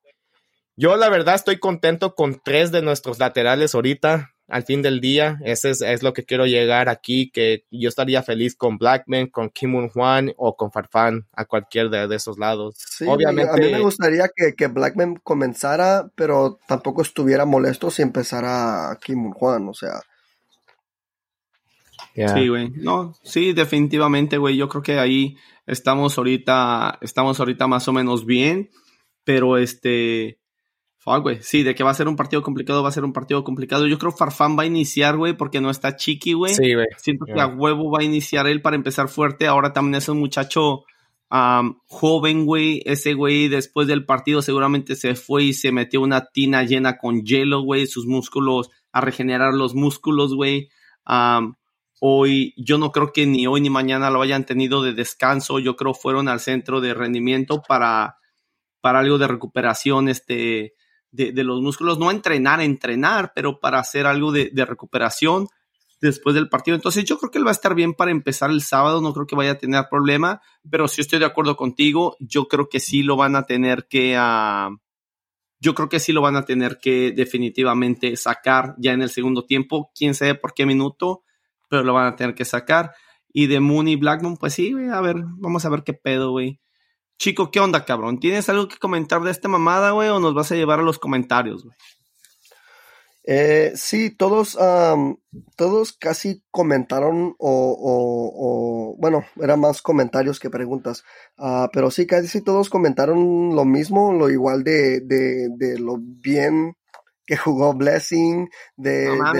yo la verdad estoy contento con tres de nuestros laterales ahorita, al fin del día. Ese es, es lo que quiero llegar aquí, que yo estaría feliz con Blackman, con Kim Un Juan o con Farfán, a cualquier de, de esos lados. Sí, Obviamente, a mí me gustaría que, que Blackman comenzara, pero tampoco estuviera molesto si empezara Kim Juan, o sea, yeah. Sí, güey. No, sí, definitivamente, güey. Yo creo que ahí estamos ahorita, estamos ahorita más o menos bien, pero este, fuck, güey. Sí, de que va a ser un partido complicado, va a ser un partido complicado. Yo creo que Farfán va a iniciar, güey, porque no está chiqui, güey. Sí, güey. Siento que a huevo va a iniciar él para empezar fuerte. Ahora también es un muchacho joven, güey. Ese güey después del partido seguramente se fue y se metió una tina llena con hielo, güey. Sus músculos, a regenerar los músculos, güey. Hoy, yo no creo que ni hoy ni mañana lo hayan tenido de descanso. Yo creo fueron al centro de rendimiento para, para algo de recuperación, este, de, los músculos. No entrenar, entrenar, pero para hacer algo de, recuperación después del partido. Entonces yo creo que él va a estar bien para empezar el sábado, no creo que vaya a tener problema, pero si estoy de acuerdo contigo, yo creo que sí lo van a tener que, ah, yo creo que sí lo van a tener que definitivamente sacar ya en el segundo tiempo, quién sabe por qué minuto, pero lo van a tener que sacar. Y de Moon y pues sí, a ver, vamos a ver qué pedo, güey. Chico, ¿qué onda, cabrón? ¿Tienes algo que comentar de esta mamada, güey, o nos vas a llevar a los comentarios, güey? Eh, sí, todos, todos casi comentaron o- bueno, eran más comentarios que preguntas, Ah, pero sí, casi todos comentaron lo mismo, lo igual de, de, de lo bien que jugó Blessing, de, No de,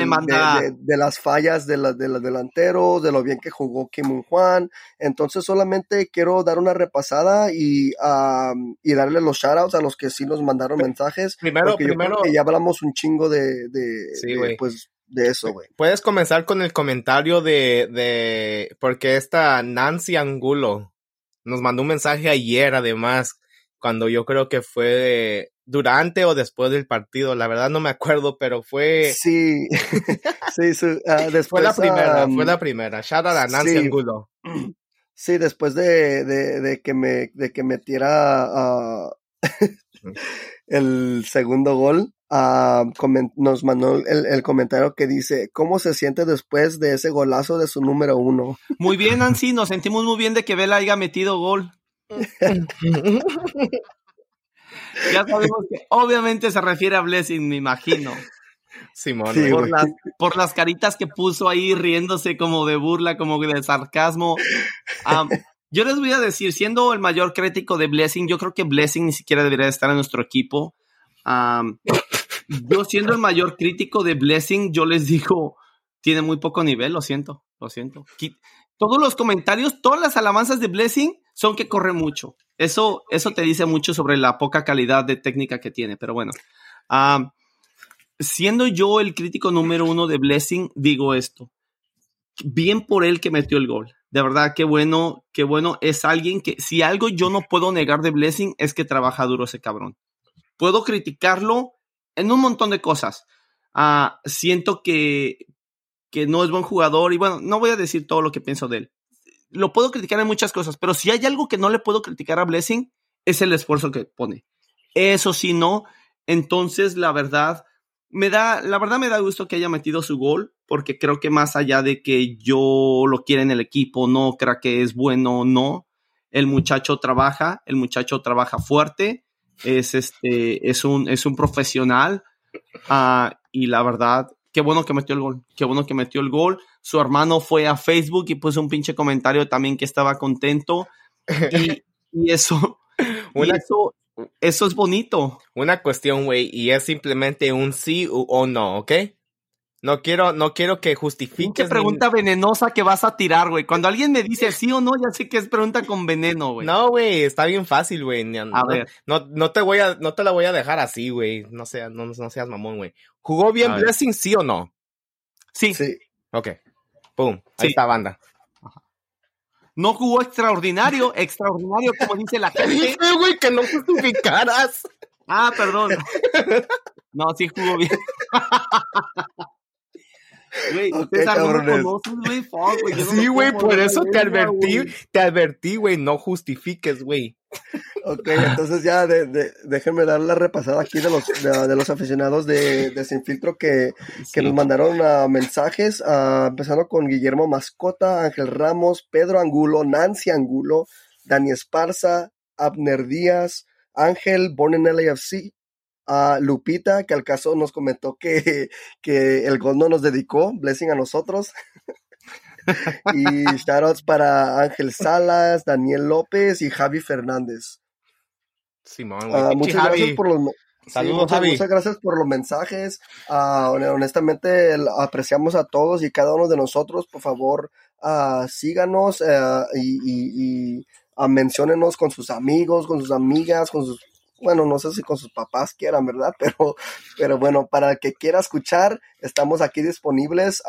de- de las fallas de, la, de los delanteros, de lo bien que jugó Kim Juan. Entonces solamente quiero dar una repasada y, am, y darle los shoutouts a los que sí nos mandaron mensajes. Primero, Porque yo creo primero, que ya hablamos un chingo de, de, Sí, pues, de eso, güey. puedes comenzar con el comentario de, de, porque esta Nancy Angulo nos mandó un mensaje ayer, además, cuando yo creo que fue durante o después del partido, la verdad no me acuerdo, pero fue, Sí, <laughs> sí, sí, ah, después, <laughs> fue la primera, fue la primera. Shout out a Nancy sí. Angulo. <clears throat> sí, después de, de, de que me, de que metiera ah, <laughs> el segundo gol, comen- nos mandó el, el comentario que dice, ¿cómo se siente después de ese golazo de su número uno? Muy bien, Nancy, nos sentimos muy bien de que Vela haya metido gol. Ya sabemos que obviamente se refiere a Blessing, me imagino. Simón, Sí, por, las, por las caritas que puso ahí riéndose como de burla, como de sarcasmo. Yo les voy a decir, siendo el mayor crítico de Blessing, yo creo que Blessing ni siquiera debería estar en nuestro equipo. Yo siendo el mayor crítico de Blessing, yo les digo, tiene muy poco nivel, lo siento, lo siento. Todos los comentarios, todas las alabanzas de Blessing son que corre mucho. Eso, eso te dice mucho sobre la poca calidad de técnica que tiene, pero bueno. Am, siendo yo el crítico número uno de Blessing, digo esto. Bien por él que metió el gol. De verdad, qué bueno, qué bueno. Es alguien que, si algo yo no puedo negar de Blessing, es que trabaja duro ese cabrón. Puedo criticarlo en un montón de cosas. Ah, siento que, que no es buen jugador y bueno, no voy a decir todo lo que pienso de él. Lo puedo criticar en muchas cosas, pero si hay algo que no le puedo criticar a Blessing, es el esfuerzo que pone. Eso sí, no. Entonces, la verdad, me da, la verdad me da gusto que haya metido su gol, porque creo que más allá de que yo lo quiera en el equipo, no crea que es bueno o no, el muchacho trabaja, el muchacho trabaja fuerte, es este, es un, es un profesional, ah, y la verdad, qué bueno que metió el gol, qué bueno que metió el gol. Su hermano fue a Facebook y puso un pinche comentario también que estaba contento, y, <laughs> y eso, y eso, eso es bonito. Una cuestión, güey, y es simplemente un sí o, no, ¿ok? No quiero, no quiero que justifiques. ni- pregunta venenosa que vas a tirar, güey. Cuando alguien me dice sí o no, ya sé que es pregunta con veneno, güey. No, güey, está bien fácil, güey. No, ver. No, no te voy a, no te la voy a dejar así, güey. No seas, no, no seas mamón, güey. ¿Jugó bien A ver. Blessing, sí o no? Sí, Sí. Ok. Pum. Sí. Ahí está banda. no jugó extraordinario, <laughs> extraordinario, como dice la <laughs> gente. Dije, güey, que no justificaras. Ah, perdón. No, sí jugó bien. <laughs> Güey, no no Sí, güey, por eso te advertí, te advertí, güey, no justifiques, güey. Ok, entonces ya de- de- déjenme dar la repasada aquí de los, de, de los aficionados de, de Sin Filtro que, que nos mandaron ah, mensajes, ah, empezando con Guillermo Mascota, Ángel Ramos, Pedro Angulo, Nancy Angulo, Dani Esparza, Abner Díaz, Ángel, Born in LAFC, a Lupita, que al caso nos comentó que, <laughs> que el gol no nos dedicó, blessing a nosotros. <laughs> y shoutouts para Ángel Salas, Daniel López y Javi Fernández. Simón. Ah, muchas Javi. gracias por los sí, muchas, Javi. muchas gracias por los mensajes. Ah, hon- honestamente, apreciamos a todos y cada uno de nosotros. Por favor, ah, síganos eh, y, y, y, menciónenos con sus amigos, con sus amigas, con sus, bueno, no sé si con sus papás quieran, ¿verdad? <laughs> Pero, pero bueno, para el que quiera escuchar, estamos aquí disponibles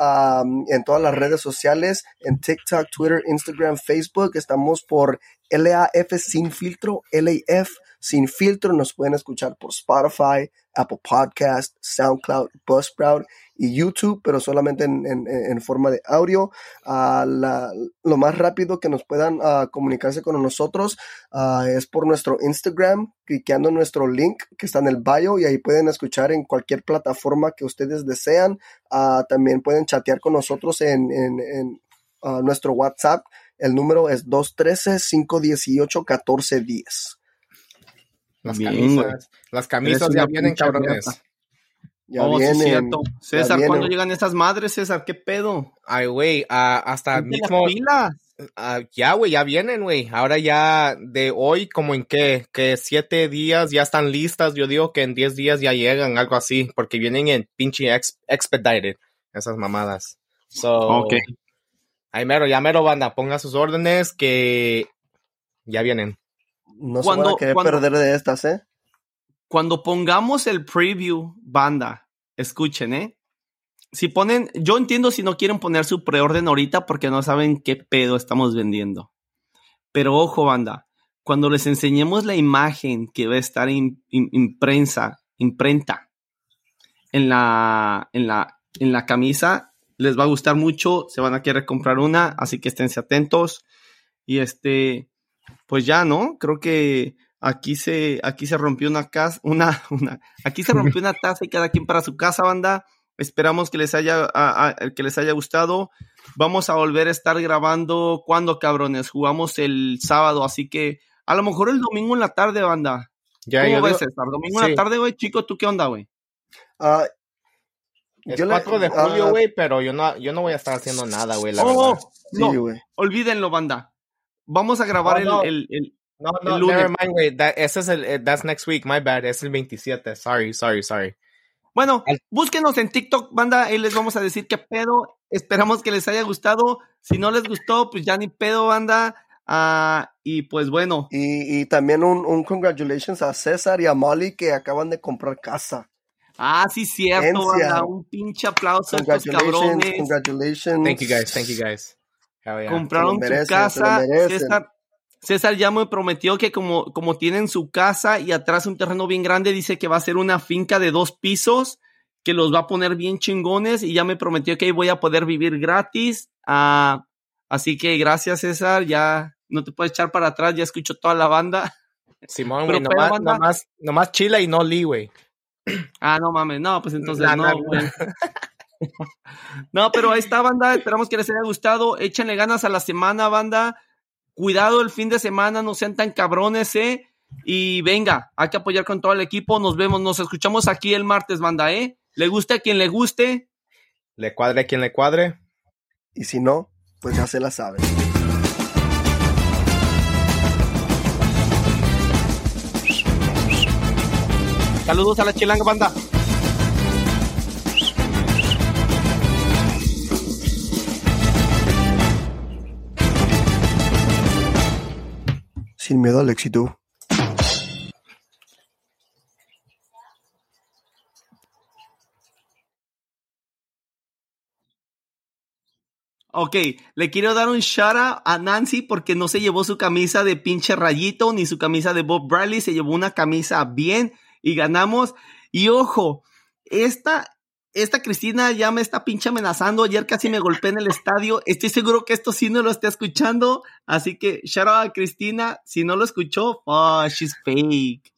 en todas las redes sociales, en TikTok, Twitter, Instagram, Facebook. Estamos por LAF Sin Filtro, LAF Sin Filtro. Nos pueden escuchar por Spotify, Apple Podcast, SoundCloud, Buzzsprout y YouTube, pero solamente en, forma de audio. Ah, la- lo más rápido que nos puedan ah, comunicarse con nosotros ah, es por nuestro Instagram, cliqueando nuestro link que está en el bio y ahí pueden escuchar en cualquier plataforma que ustedes desean. También pueden chatear con nosotros en, en- nuestro WhatsApp. El número es 213-518-1410. Las Bien, camisas. Las camisas ya vienen, cabrones. Ya oh, sí, vienen, cierto. ya César, vienen. ¿cuándo llegan esas madres, César? ¿Qué pedo? Ay, güey, ah, hasta las mismo. pilas. ah, ya, güey, ya vienen, güey. Ahora ya de hoy, como en qué, que siete días ya están listas. Yo digo que en diez días ya llegan, algo así, porque vienen en pinche ex- expedited, esas mamadas. So, Ok. Ahí mero, ya mero, banda, ponga sus órdenes que ya vienen. No se Cuando- van a querer cuando- perder de estas, ¿eh? Cuando pongamos el preview, banda, escuchen, ¿eh? Si ponen, yo entiendo si no quieren poner su preorden ahorita porque no saben qué pedo estamos vendiendo. Pero ojo, banda, cuando les enseñemos la imagen que va a estar im- imprensa, imprenta en la, en la, en la camisa, les va a gustar mucho, se van a querer comprar una, así que esténse atentos. Y este, pues ya, ¿no? Creo que aquí se, aquí se rompió una casa, una, <laughs> una, aquí se rompió una taza y cada quien para su casa, banda. Esperamos que les haya, a- a- que les haya gustado. Vamos a volver a estar grabando cuando, cabrones. Jugamos el sábado, así que a lo mejor el domingo en la tarde, banda. Ya, ¿Cómo yo ves, digo- César? Domingo en la tarde, güey. Chico, ¿tú qué onda, güey? Es Yo le- 4 de julio, ah, güey, pero yo no, yo no voy a estar haciendo nada, güey, la Oh, verdad. no, Sí, güey. olvídenlo, banda. Vamos a grabar Oh, el, no. el- el- No, no, El lunes. never mind, güey. That- Ese es el, eh, that's next week, my bad. Es el 27. Sorry, sorry, sorry. Bueno, búsquenos en TikTok, banda. Ahí les vamos a decir qué pedo. Esperamos que les haya gustado. Si no les gustó, pues ya ni pedo, banda. Ah, y pues bueno, Y, y también un, un congratulations a César y a Molly que acaban de comprar casa. ah, sí, cierto, banda. Un pinche aplauso a estos Congratulations, cabrones. congratulations. Thank you guys, thank you guys. Compraron merecen, su casa. César, César ya me prometió que como, como tienen su casa y atrás un terreno bien grande, dice que va a ser una finca de dos pisos, que los va a poner bien chingones y ya me prometió que ahí voy a poder vivir gratis. Ah, así que gracias César, ya no te puedes echar para atrás, ya escucho toda la banda. Simón, güey, nomás, banda. nomás, nomás chila y no Lee, güey. Ah, no mames, no, pues entonces no, güey. <laughs> No, pero ahí está, banda. Esperamos que les haya gustado. Échenle ganas a la semana, banda. Cuidado el fin de semana, no sean tan cabrones, ¿eh? Y venga, hay que apoyar con todo el equipo. Nos vemos, nos escuchamos aquí el martes, banda, ¿eh? Le guste a quien le guste. Le cuadre a quien le cuadre. Y si no, pues ya se la saben. Saludos a la chilanga, banda. Sin miedo al éxito. Ok, le quiero dar un shout out a Nancy porque no se llevó su camisa de pinche rayito ni su camisa de Bob Bradley, se llevó una camisa bien y ganamos. Y ojo, esta, esta Cristina ya me está pinche amenazando. Ayer casi me golpeé en el estadio. Estoy seguro que esto sí no lo está escuchando. Así que shout out a Cristina. Si no lo escuchó, oh, she's fake.